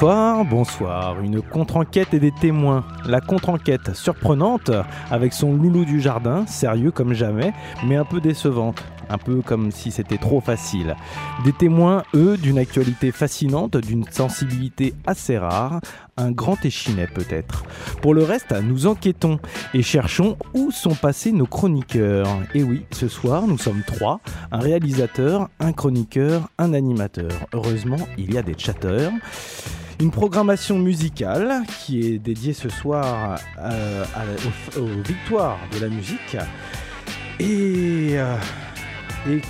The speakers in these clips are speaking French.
Bonsoir, bonsoir. Une contre-enquête et des témoins. La contre-enquête surprenante, avec son loulou du jardin, sérieux comme jamais, mais un peu décevante. Un peu comme si c'était trop facile. Des témoins, eux, d'une actualité fascinante, d'une sensibilité assez rare, un grand échinet peut-être. Pour le reste, nous enquêtons et cherchons où sont passés nos chroniqueurs. Et oui, ce soir, nous sommes trois, un réalisateur, un chroniqueur, un animateur. Heureusement, il y a des chatteurs. Une programmation musicale qui est dédiée ce soir euh, aux, victoires de la musique. Et, euh,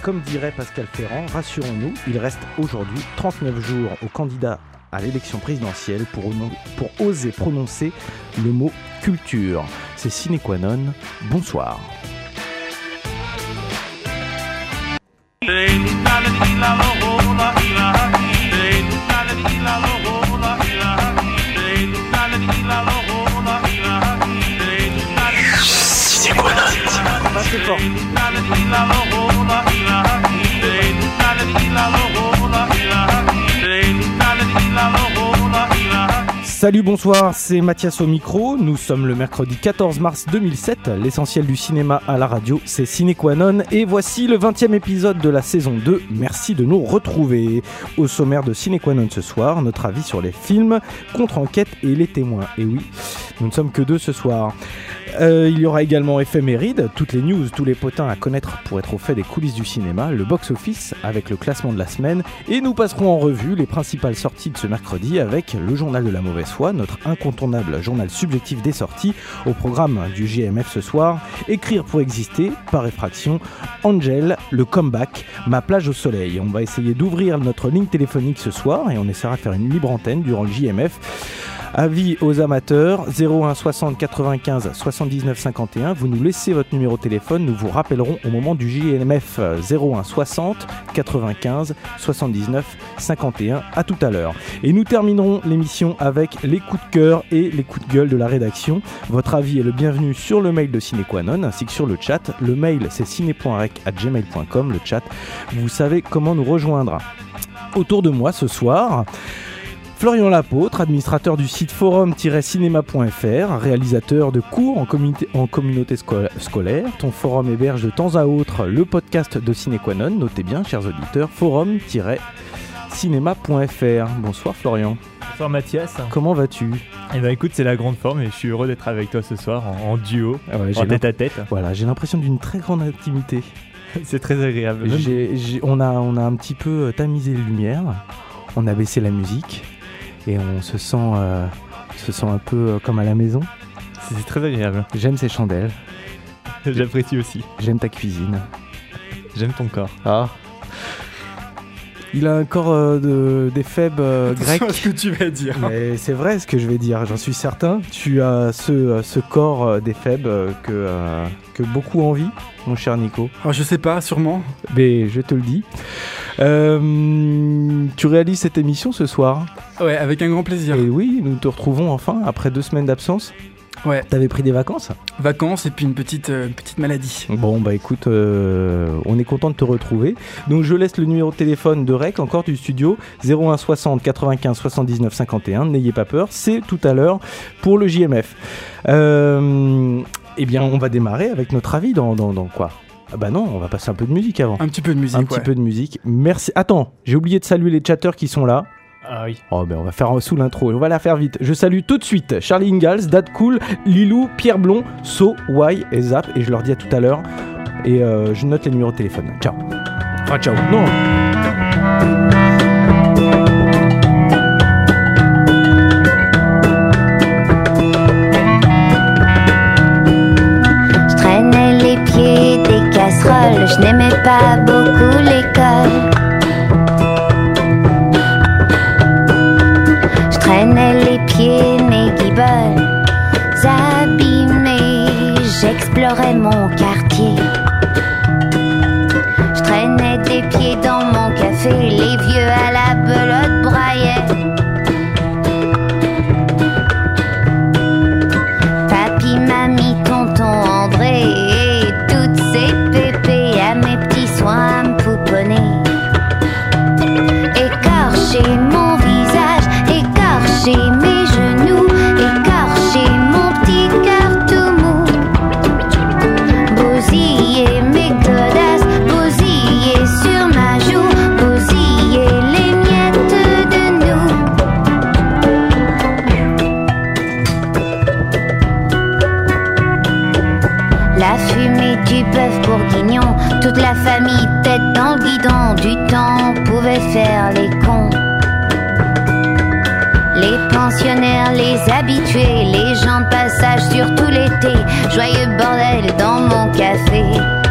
comme dirait Pascal Ferrand, rassurons-nous, il reste aujourd'hui 39 jours aux candidats à l'élection présidentielle pour oser prononcer le mot culture. C'est sine qua non. Bonsoir. Pas très fort. Salut, bonsoir, c'est Mathias au micro. Nous sommes le mercredi 14 mars 2007. L'essentiel du cinéma à la radio, c'est Ciné Qua Non. Et voici le 20e épisode de la saison 2. Merci de nous retrouver. Au sommaire de Ciné Qua Non ce soir, notre avis sur les films, contre-enquête et les témoins. Et oui, nous ne sommes que deux ce soir. Euh, il y aura également éphéméride, toutes les news, tous les potins à connaître pour être au fait des coulisses du cinéma, le box-office avec le classement de la semaine, et nous passerons en revue les principales sorties de ce mercredi avec le journal de la mauvaise notre incontournable journal subjectif des sorties, au programme du GMF ce soir, écrire pour exister, par effraction, Angel, le comeback, ma plage au soleil. On va essayer d'ouvrir notre ligne téléphonique ce soir et on essaiera de faire une libre antenne durant le JMF. Avis aux amateurs 01 60 95 79 51. Vous nous laissez votre numéro de téléphone, nous vous rappellerons au moment du JMF 01 60 95 79 51. À tout à l'heure. Et nous terminerons l'émission avec les coups de cœur et les coups de gueule de la rédaction. Votre avis est le bienvenu sur le mail de Cinequanon ainsi que sur le chat. Le mail c'est ciné.rec@gmail.com. Le chat, vous savez comment nous rejoindre. Autour de moi ce soir. Florian Lapôtre, administrateur du site forum-cinéma.fr, réalisateur de cours en, communauté- en communauté sco- scolaire. Ton forum héberge de temps à autre le podcast de Cinéquanon. Notez bien, chers auditeurs, forum-cinéma.fr. Bonsoir Florian, Bonsoir Mathias. comment vas-tu? Et bah écoute, c'est la grande forme et je suis heureux d'être avec toi ce soir en, en duo, Ah ouais, en tête à tête. Voilà, j'ai l'impression d'une très grande intimité. C'est très agréable. On, a, on a un petit peu tamisé les lumières, on a baissé la musique et on se sent, euh, se sent un peu euh, comme à la maison. C'est très agréable. J'aime ces chandelles, J'apprécie aussi. j'aime ta cuisine. J'aime ton corps. Ah. Il a un corps euh, de, des faibles euh, grecs. ce que tu vas dire. Mais c'est vrai ce que je vais dire, j'en suis certain. Tu as ce, euh, ce corps euh, des faibles que, que beaucoup envient, mon cher Nico. Alors, je sais pas, sûrement. Mais je te le dis. Tu réalises cette émission ce soir? Ouais, avec un grand plaisir. Et oui, nous te retrouvons enfin après deux semaines d'absence. Ouais, T'avais pris des vacances vacances et puis une petite, euh, petite maladie. Bon, bah écoute, euh, on est content de te retrouver. Donc je laisse le numéro de téléphone de REC, encore du studio, 01 60 95 79 51. N'ayez pas peur, c'est tout à l'heure pour le JMF. Euh, eh bien, on va démarrer avec notre avis dans, dans, dans quoi? Ah Bah non, on va passer un peu de musique avant. Un petit peu de musique, Un ouais. petit peu de musique. Merci. Attends, j'ai oublié de saluer les chatteurs qui sont là. Ah oui. Oh ben on va faire sous l'intro, on va la faire vite. Je salue tout de suite Charlie Ingalls, Dad Cool, Lilou, Pierre Blond, So, Y et Zap et je leur dis à tout à l'heure. Et euh, je note les numéros de téléphone. Ciao. Enfin ciao. Non. Je traînais les pieds des casseroles, je n'aimais pas beaucoup l'école. Traînais les pieds, mes guiboles abîmés, j'explorais mon quartier. Les cons. Les pensionnaires, les habitués, les gens de passage sur tout l'été, joyeux bordel dans mon café.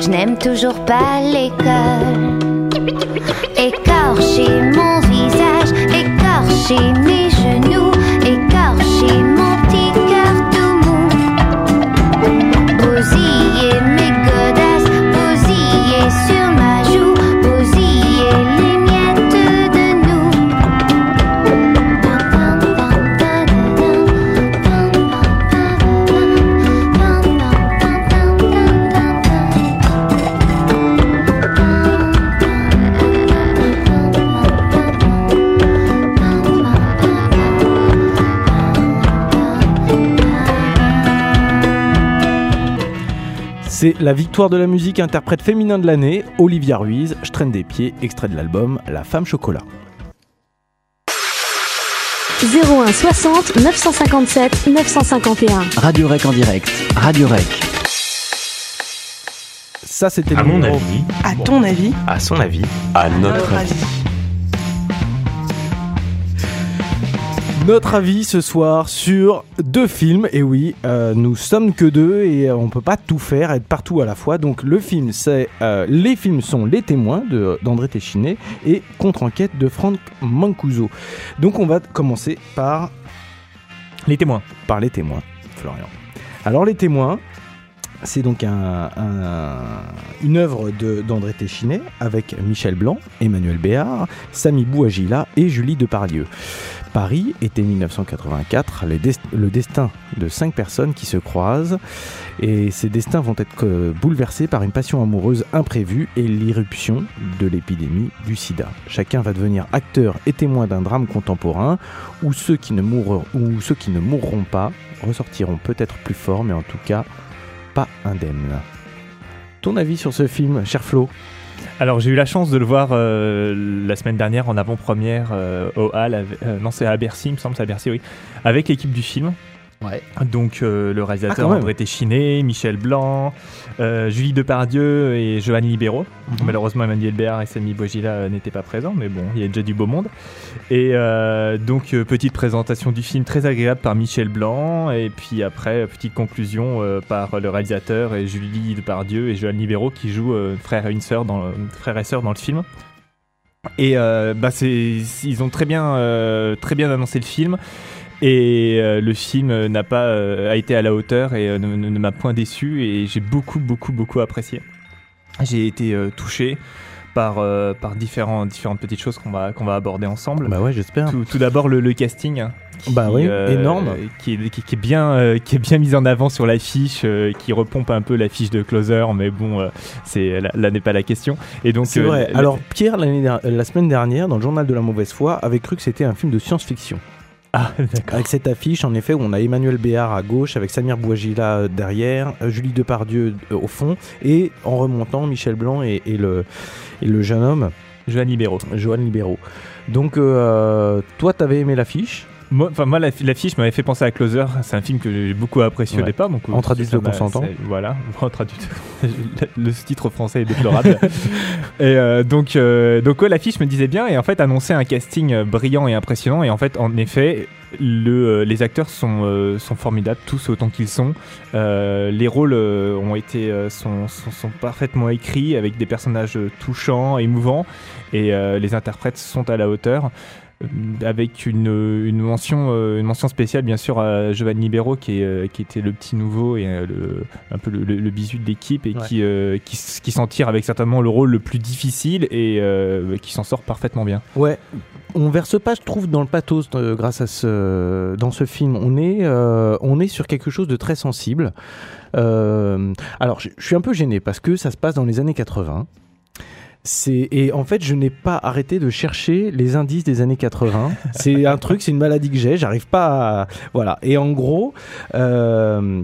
Je n'aime toujours pas l'école. Écorcher mon visage, écorcher C'est la victoire de la musique interprète féminin de l'année, Olivia Ruiz, Je traîne des pieds, extrait de l'album La femme chocolat. 01 60 957 951. Radio Rec en direct. Radio Rec. Ça, c'était À le mon numéro- avis, À ton avis à son avis, à notre avis. Notre avis ce soir sur deux films, et oui, euh, nous sommes que deux et on peut pas tout faire, être partout à la fois. Donc le film, c'est euh, les films sont Les Témoins de d'André Téchiné et Contre-enquête de Franck Mancuso. Donc on va commencer par Les témoins. par Les Témoins, Florian. Alors Les Témoins, c'est donc un, un- une œuvre d'André Téchiné avec Michel Blanc, Emmanuel Béard, Samy Bouagila et Julie Depardieu. Paris, été 1984, le, des- le destin de cinq personnes qui se croisent et ces destins vont être euh, bouleversés par une passion amoureuse imprévue et l'irruption de l'épidémie du sida. Chacun va devenir acteur et témoin d'un drame contemporain où ceux qui ne mourront, où ceux qui ne mourront pas ressortiront peut-être plus forts, mais en tout cas pas indemnes. Ton avis sur ce film, cher Flo? Alors j'ai eu la chance de le voir euh, la semaine dernière en avant-première euh, au Hall, euh, non c'est à Bercy, il me semble c'est à Bercy, oui, avec l'équipe du film. Ouais. Donc euh, le Ah, réalisateur même. André Téchiné, Michel Blanc, euh, Julie Depardieu et Johan Libero. Mhm. Malheureusement Emmanuel Béard et Samy Bogila euh, n'étaient pas présents, mais bon, il y a déjà du beau monde. Et euh, donc petite présentation du film très agréable par Michel Blanc, et puis après petite conclusion par le réalisateur et Julie Depardieu et Johan Libero qui jouent frère et une sœur dans le, frère et sœur dans le film. Et bah ils ont très bien, très bien annoncé le film. Et euh, le film euh, n'a pas euh, a été à la hauteur et euh, ne, ne- ne m'a point déçu et j'ai beaucoup beaucoup beaucoup apprécié. J'ai été touché par par différents différentes petites choses qu'on va qu'on va aborder ensemble. Bah ouais, j'espère. Tout, tout d'abord le, le casting. hein, Bah oui, énorme. Qui est, qui, qui est bien qui est bien mis en avant sur l'affiche, qui repompe un peu l'affiche de Closer, mais bon, c'est là, là n'est pas la question. Et donc C'est vrai. Alors Pierre, la semaine dernière, dans le journal de la mauvaise foi, avait cru que c'était un film de science-fiction. Ah d'accord. Avec cette affiche, en effet, où on a Emmanuel Béard à gauche, avec Samir Bouagila euh, derrière, euh, Julie Depardieu euh, au fond, et en remontant, Michel Blanc et, et le, et le jeune homme, Johan Libero. Johan Libero. Donc, euh, toi, t'avais aimé l'affiche? Moi, enfin moi, la- l'affiche m'avait fait penser à Closer. C'est un film que j'ai beaucoup apprécié Ouais. au départ. Donc euh, ça m'a- consentants. c'est- Voilà, entre adultes. le titre français est déplorable. et euh, donc, euh, donc ouais, l'affiche me disait bien et en fait annonçait un casting euh, brillant et impressionnant. Et en fait, en effet, le, euh, les acteurs sont, euh, sont formidables, tous autant qu'ils sont. Euh, les rôles ont été sont, sont, sont parfaitement écrits avec des personnages touchants, émouvants, et les interprètes sont à la hauteur. Avec une, une, mention, euh, une mention spéciale bien sûr à Giovanni Libero qui, est, euh, qui était le petit nouveau et euh, le, un peu le, le, le bisu de l'équipe et Ouais. qui, euh, qui, s- qui s'en tire avec certainement le rôle le plus difficile et euh, qui s'en sort parfaitement bien. Ouais, on verse pas, je trouve, dans le pathos euh, grâce à ce dans ce film. On est euh, on est sur quelque chose de très sensible. Euh, alors, je suis un peu gêné parce que ça se passe dans les années 80. C'est et en fait, je n'ai pas arrêté de chercher les indices des années 80. C'est un truc, c'est une maladie que j'ai. J'arrive pas à voilà. Et en gros. euh,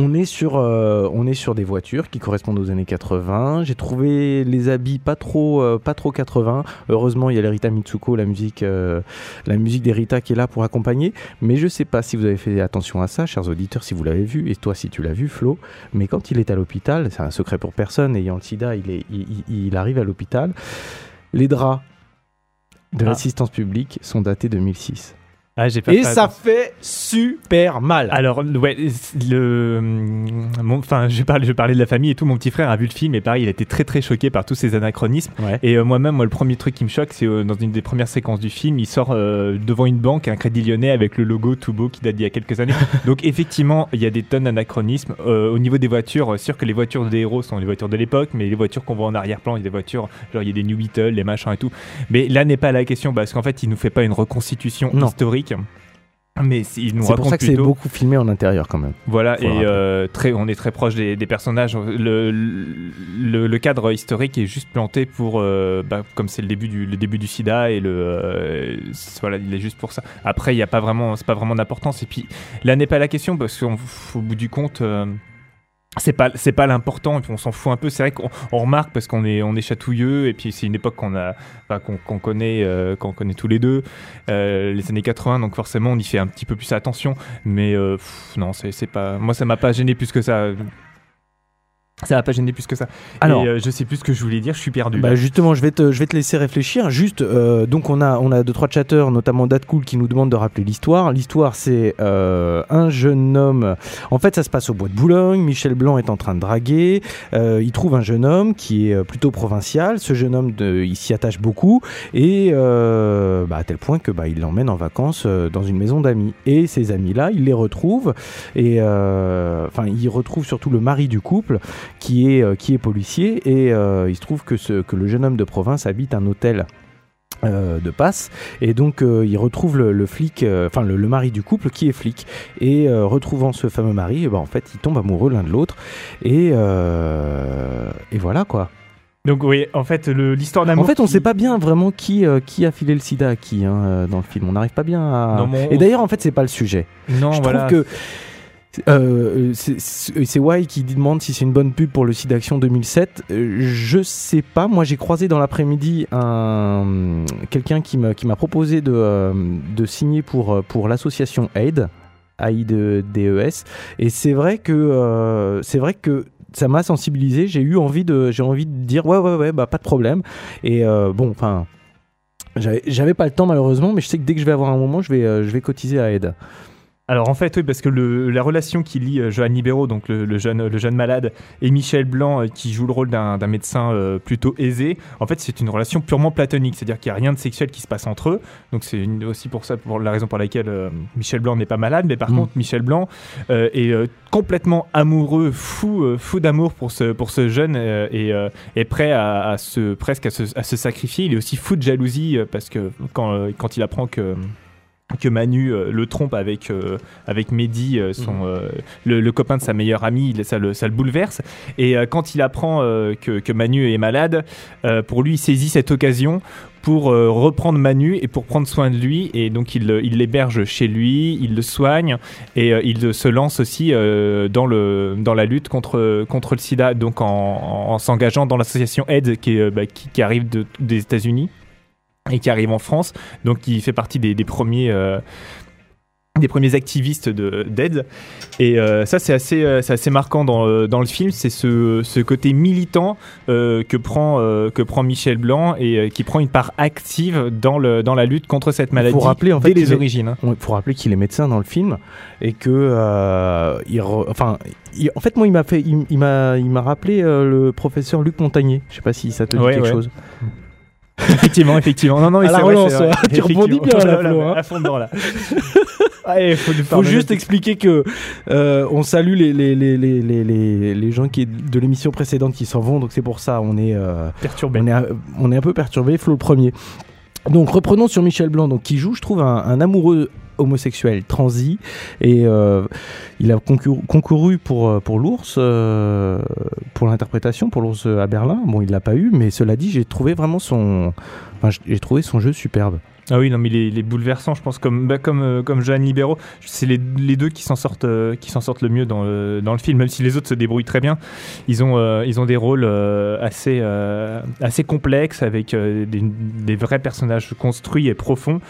on est, sur, euh, on est sur des voitures qui correspondent aux années 80. J'ai trouvé les habits pas trop, euh, pas trop 80. Heureusement, il y a l'Erita Mitsuko, la musique, euh, la musique d'Erita qui est là pour accompagner. Mais je sais pas si vous avez fait attention à ça, chers auditeurs, si vous l'avez vu, et toi si tu l'as vu, Flo. Mais quand il est à l'hôpital, c'est un secret pour personne, ayant le sida, il, est, il, il- il arrive à l'hôpital. Les draps de Ah. l'assistance publique sont datés 2006. Ah, j'ai pas Et fait ça fait super mal. Alors, ouais, le, enfin, je parlais, je parlais de la famille et tout. Mon petit frère a vu le film et pareil, il a été très très choqué par tous ces anachronismes. Ouais. Et euh, moi-même, moi, le premier truc qui me choque, c'est euh, dans une des premières séquences du film, il sort euh, devant une banque, un crédit lyonnais avec le logo tout beau qui date d'il y a quelques années. Donc, effectivement, il y a des tonnes d'anachronismes. Euh, au niveau des voitures, sûr que les voitures des héros sont les voitures de l'époque, mais les voitures qu'on voit en arrière-plan, il y a des voitures, genre il y a des New Beetle, les machins et tout. Mais là n'est pas la question, parce qu'en fait, il nous fait pas une reconstitution Non. historique. Mais il nous C'est pour ça que c'est plutôt- beaucoup filmé en intérieur quand même. voilà, Faut et euh, très, on est très proche des, des personnages. Le, le, le cadre historique est juste planté pour, euh, bah, comme c'est le début du le début du SIDA et le, euh, voilà, il est juste pour ça. Après, il y a pas vraiment, c'est pas vraiment d'importance. Et puis là n'est pas la question parce qu'au bout du compte. C'est pas c'est pas l'important et puis on s'en fout un peu. C'est vrai qu'on on remarque parce qu'on est on est chatouilleux et puis c'est une époque qu'on a qu'on connaît euh, qu'on connaît tous les deux euh, les années 80 donc forcément on y fait un petit peu plus attention. Mais euh, pff, non c'est pas moi ça m'a pas gêné plus que ça ça m'a pas gêné plus que ça Alors, et euh, je sais plus ce que je voulais dire je suis perdu Bah là. justement, je vais te, je vais te laisser réfléchir. Juste, euh, donc on a, on a deux trois chatteurs, notamment Datcool, qui nous demande de rappeler l'histoire. L'histoire, c'est euh, un jeune homme. En fait, ça se passe au bois de Boulogne. Michel Blanc est en train de draguer. Euh, il trouve un jeune homme qui est euh, plutôt provincial. Ce jeune homme, de, il s'y attache beaucoup et euh, bah, à tel point que bah, il l'emmène en vacances dans une maison d'amis. Et ces amis-là, il les retrouve et euh, enfin, il retrouve surtout le mari du couple qui est, euh, qui est policier et euh, il se trouve que, ce, que le jeune homme de province habite un hôtel euh, de passe. Et donc euh, il retrouve le, le flic, euh, enfin le, le mari du couple qui est flic. Et retrouvant ce fameux mari, eh ben, en fait ils tombent amoureux l'un de l'autre. Et, et voilà quoi. donc oui en fait l'histoire En d'amour fait on qui- sait pas bien vraiment qui, euh, qui a filé le sida à qui hein, dans le film, on n'arrive pas bien à... Non, Et d'ailleurs en fait c'est pas le sujet. non je voilà. trouve que euh, c'est- Wai qui demande si c'est une bonne pub pour le site d'action 2007. Euh, je sais pas. Moi, j'ai croisé dans l'après-midi un quelqu'un qui m'a proposé de, euh, signer pour euh, l'association AID, AIDES. Et c'est vrai que c'est vrai que ça m'a sensibilisé. J'ai eu envie de j'ai envie de dire ouais ouais ouais bah pas de problème. Et bon enfin. J'avais pas le temps malheureusement, mais je sais que dès que je vais avoir un moment, je vais, je vais cotiser à AID. Alors en fait, oui, parce que le- la relation qui lie euh, Johan Libero, donc le, le jeune, le jeune malade, et Michel Blanc, euh, qui joue le rôle d'un médecin euh, plutôt aisé, en fait, c'est une relation purement platonique, c'est-à-dire qu'il n'y a rien de sexuel qui se passe entre eux. Donc c'est aussi pour ça, pour la raison pour laquelle euh, Michel Blanc n'est pas malade, mais par Mm. contre, Michel Blanc est complètement amoureux, fou, fou d'amour pour ce, pour ce jeune et est prêt à, à se presque à se, à se sacrifier. Il est aussi fou de jalousie parce que quand, quand il apprend que que Manu euh, le trompe avec euh, avec Mehdi, euh, son, euh, le, le copain de sa meilleure amie, il- ça le, ça le bouleverse. Et euh, quand il apprend euh, que, que Manu est malade, euh, pour lui, il saisit cette occasion pour euh, reprendre Manu et pour prendre soin de lui. Et donc, il il l'héberge chez lui, il le soigne et il se lance aussi euh, dans, le, dans la lutte contre, contre le sida, donc en, en- en s'engageant dans l'association AIDS qui, bah, qui, qui arrive de- des États-Unis et qui arrive en France. Donc, il fait partie des, des premiers. euh, des premiers activistes de d'aide et euh, ça c'est assez euh, c'est assez marquant dans, dans le film c'est ce, ce côté militant euh, que prend que prend Michel Blanc et qui prend une part active dans le dans la lutte contre cette maladie rappeler, en fait, dès les qu'il origines hein. Il faut rappeler qu'il est médecin dans le film et que il re- enfin il- en fait moi il m'a fait il, il m'a il m'a rappelé le professeur Luc Montagnier je sais pas si ça te dit Ouais, quelque ouais. chose effectivement, effectivement. Non, non, mais c'est vrai, relance, vrai. ouais. Tu rebondis bien, là, Flo, hein. À fond dedans, là. Faut, nous Faut juste expliquer que euh, on salue les, les, les, les, les, gens qui, de l'émission précédente qui s'en vont, donc c'est pour ça on est, euh, perturbé. on est, un- on est un peu perturbé. Flo le premier. Donc reprenons sur Michel Blanc, donc qui joue, je trouve, un, un amoureux homosexuel transi. Et euh, il a concouru, pour euh, l'ours euh, pour l'interprétation pour l'ours à Berlin. Bon il l'a pas eu mais cela dit j'ai trouvé vraiment son j'ai trouvé son jeu superbe Ah oui, non, mais les, les bouleversants, je pense, comme, bah, comme, euh, comme Jeanne Libéraux, c'est les, les deux qui s'en sortent, euh, qui s'en sortent le mieux dans le, dans le film, même si les autres se débrouillent très bien. Ils ont, euh, ils ont des rôles euh, assez, euh, assez complexes, avec des, des vrais personnages construits et profonds,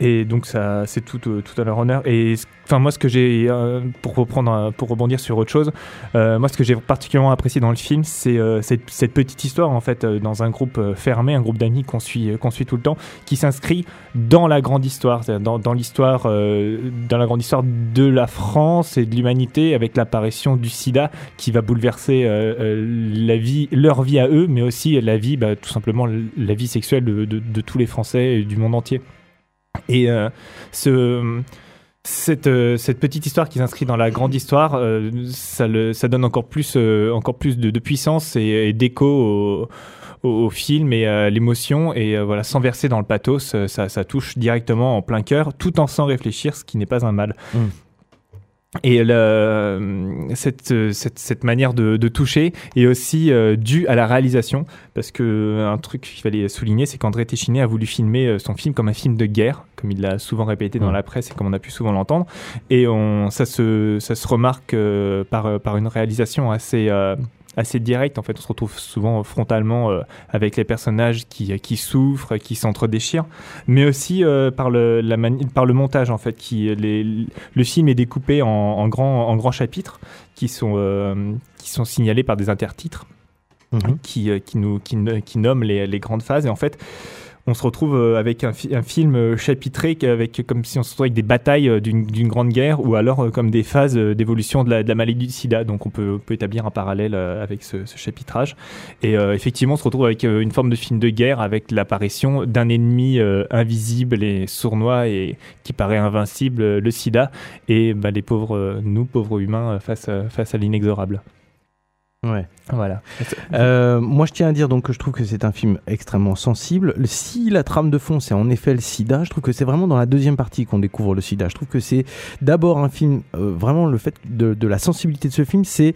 et donc ça, c'est tout, tout à leur honneur. Et ce- enfin, moi, ce que j'ai, euh, pour reprendre, un- pour rebondir sur autre chose, euh, moi, ce que j'ai particulièrement apprécié dans le film, c'est euh, cette, petite histoire, en fait, euh, dans un groupe euh, fermé, un groupe d'amis qu'on suit, qu'on suit tout le temps, qui s'inscrit dans la grande histoire, dans, l'histoire, euh, dans la grande histoire de la France et de l'humanité, avec l'apparition du SIDA qui va bouleverser euh, euh, la vie, leur vie à eux, mais aussi la vie, bah, tout simplement la vie sexuelle de, de- tous les Français et du monde entier. Et euh, ce cette, euh, cette petite histoire qui s'inscrit dans la grande histoire, euh, ça, le, ça donne encore plus, euh, encore plus de, puissance et, d'écho au, au, au film et à l'émotion. Et euh, voilà, sans verser dans le pathos, euh, ça, ça touche directement en plein cœur, tout en sans réfléchir, ce qui n'est pas un mal. Mm. Et le- cette, cette, cette manière de, de toucher est aussi euh, due à la réalisation, parce que un truc qu'il fallait souligner, c'est qu'André Téchiné a voulu filmer euh, son film comme un film de guerre, comme il l'a souvent répété dans la presse et comme on a pu souvent l'entendre. Et on, ça, se, ça se remarque euh, par, par une réalisation assez, assez directe. En fait, on se retrouve souvent frontalement euh, avec les personnages qui, qui souffrent, qui s'entredéchirent, mais aussi euh, par, le, la par le montage, en fait. Qui, les, le film est découpé en, en grands en grands chapitres qui sont, euh, qui sont signalés par des intertitres Mhm. qui, qui, nous, qui, qui nomme les, les grandes phases. Et en fait, on se retrouve avec un, fi- un film chapitré comme si on se retrouvait avec des batailles euh, d'une grande guerre ou alors euh, comme des phases euh, d'évolution de la, maladie du sida. Donc on peut, établir un parallèle avec ce, chapitrage. Et effectivement, on se retrouve avec une forme de film de guerre avec l'apparition d'un ennemi invisible et sournois et qui paraît invincible, le sida, et bah, les pauvres, nous, pauvres humains, face à l'inexorable. Ouais Voilà. Euh, moi, je tiens à dire donc que je trouve que c'est un film extrêmement sensible. Si la trame de fond, c'est en effet le sida, je trouve que c'est vraiment dans la deuxième partie qu'on découvre le sida. Je trouve que c'est d'abord un film, euh, vraiment le fait de, de la sensibilité de ce film, c'est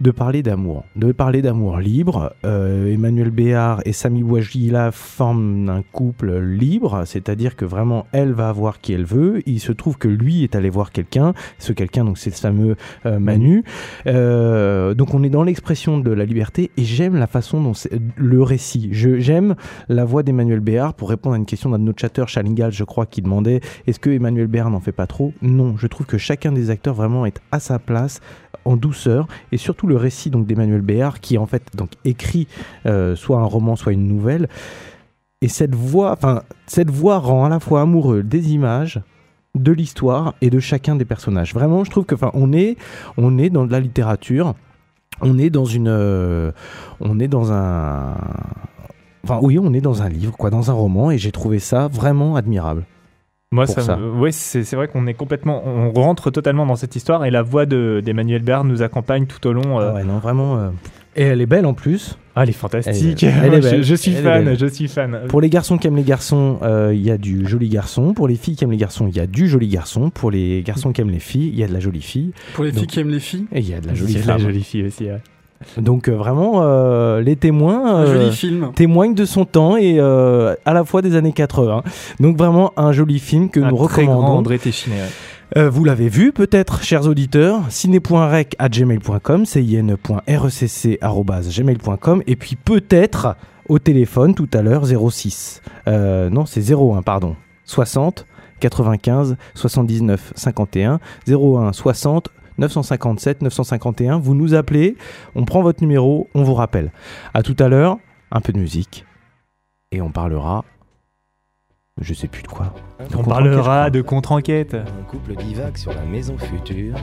de parler d'amour, de parler d'amour libre. Euh, Emmanuel Béard et Sami Bouajila forment un couple libre, c'est-à-dire que vraiment elle va voir qui elle veut. Il se trouve que lui est allé voir quelqu'un, ce quelqu'un donc c'est ce fameux euh, Manu. Euh, donc on est dans l'expression de la liberté et j'aime la façon dont c'est le récit. Je j'aime la voix d'Emmanuel Béard pour répondre à une question d'un de nos chatteurs, Chalingal, je crois, qui demandait est-ce que Emmanuel Béard n'en fait pas trop? Non, je trouve que chacun des acteurs vraiment est à sa place en douceur. Et surtout le récit donc d'Emmanuel Béard qui en fait donc écrit euh, soit un roman soit une nouvelle. Et cette voix enfin cette voix rend à la fois amoureux des images de l'histoire et de chacun des personnages. Vraiment je trouve que enfin on est on est dans de la littérature. On est dans une euh, on est dans un enfin oui on est dans un livre quoi dans un roman. Et j'ai trouvé ça vraiment admirable Moi, ça, ça. me- ouais, c'est c'est vrai qu'on est complètement, on rentre totalement dans cette histoire et la voix de- d'Emmanuel Béard nous accompagne tout au long. euh, Ah ouais non vraiment euh, et elle est belle en plus Ah, elle est fantastique. Elle est- elle est je, belle. je suis Elle fan, belle. je suis fan. Pour les garçons qui aiment les garçons, euh, il y a du joli garçon. Pour les filles qui aiment les garçons, il y a du joli garçon. Pour les garçons qui aiment les filles, il y a de la jolie fille. Pour les filles qui aiment les filles, il y a de la jolie Il y a de la jolie fille aussi. ouais. Donc euh, vraiment, euh, les témoins euh, film. témoignent de son temps et euh, à la fois des années 80. Donc vraiment un joli film que Un nous très grand recommandons. André Téchiné. ouais. Euh, vous l'avez vu peut-être, chers auditeurs, ciné.rec à gmail.com, cin.recc.gmail.com, et puis peut-être au téléphone tout à l'heure 06. Euh, non, c'est 01, pardon. 60 95 79 51 01 60 957 951. Vous nous appelez, on prend votre numéro, on vous rappelle. À tout à l'heure, un peu de musique, et on parlera. Je sais plus de quoi. De On parlera de contre-enquête. Un couple divague sur la maison future.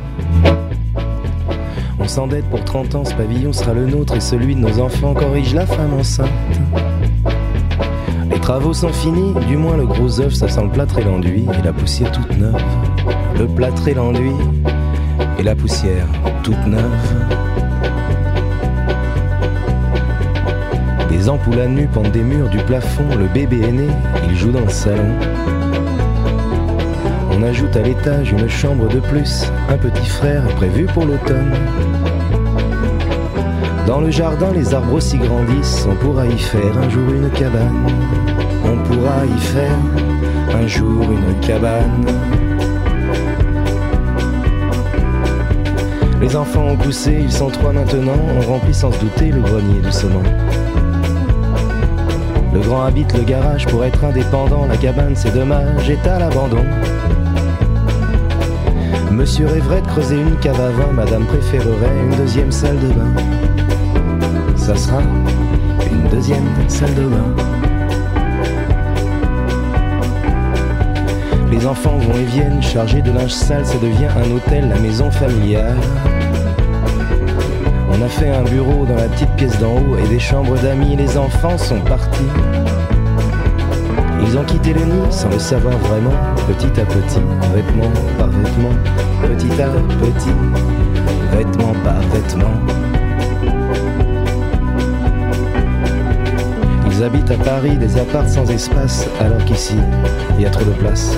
On s'endette pour 30 ans, ce pavillon sera le nôtre et celui de nos enfants. Corrige la femme enceinte. Les travaux sont finis, du moins le gros œuf, ça sent le plâtre et l'enduit, et la poussière toute neuve. Le plâtre et l'enduit, et la poussière toute neuve. Des ampoules à nu pendent des murs du plafond, le bébé est né, il joue dans le salon. On ajoute à l'étage une chambre de plus, un petit frère prévu pour l'automne. Dans le jardin, les arbres aussi grandissent, on pourra y faire un jour une cabane. On pourra y faire un jour une cabane. Les enfants ont poussé, ils sont trois maintenant, on remplit sans se douter le grenier doucement. Le grand habite le garage pour être indépendant, la cabane c'est dommage, est à l'abandon. Monsieur rêverait de creuser une cave à vin, madame préférerait une deuxième salle de bain. Ça sera une deuxième salle de bain. Les enfants vont et viennent chargés de linge sale, ça devient un hôtel, la maison familiale. On a fait un bureau dans la petite pièce d'en haut et des chambres d'amis, les enfants sont partis. Ils ont quitté le nid sans le savoir vraiment, petit à petit, vêtement par vêtement, petit à petit, vêtement par vêtement. Ils habitent à Paris des apparts sans espace, alors qu'ici, il y a trop de place.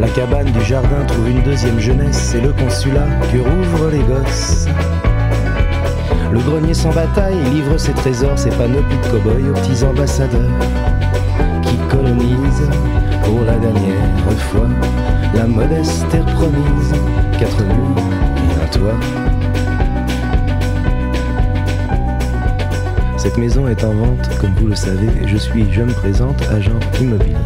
La cabane du jardin trouve une deuxième jeunesse, c'est le consulat que rouvrent les gosses. Le grenier sans bataille livre ses trésors, ses panoplies de cow-boys aux petits ambassadeurs qui colonisent pour la dernière fois la modeste terre promise, quatre murs et un toit. Cette maison est en vente, comme vous le savez, et je suis, je me présente, agent immobilier.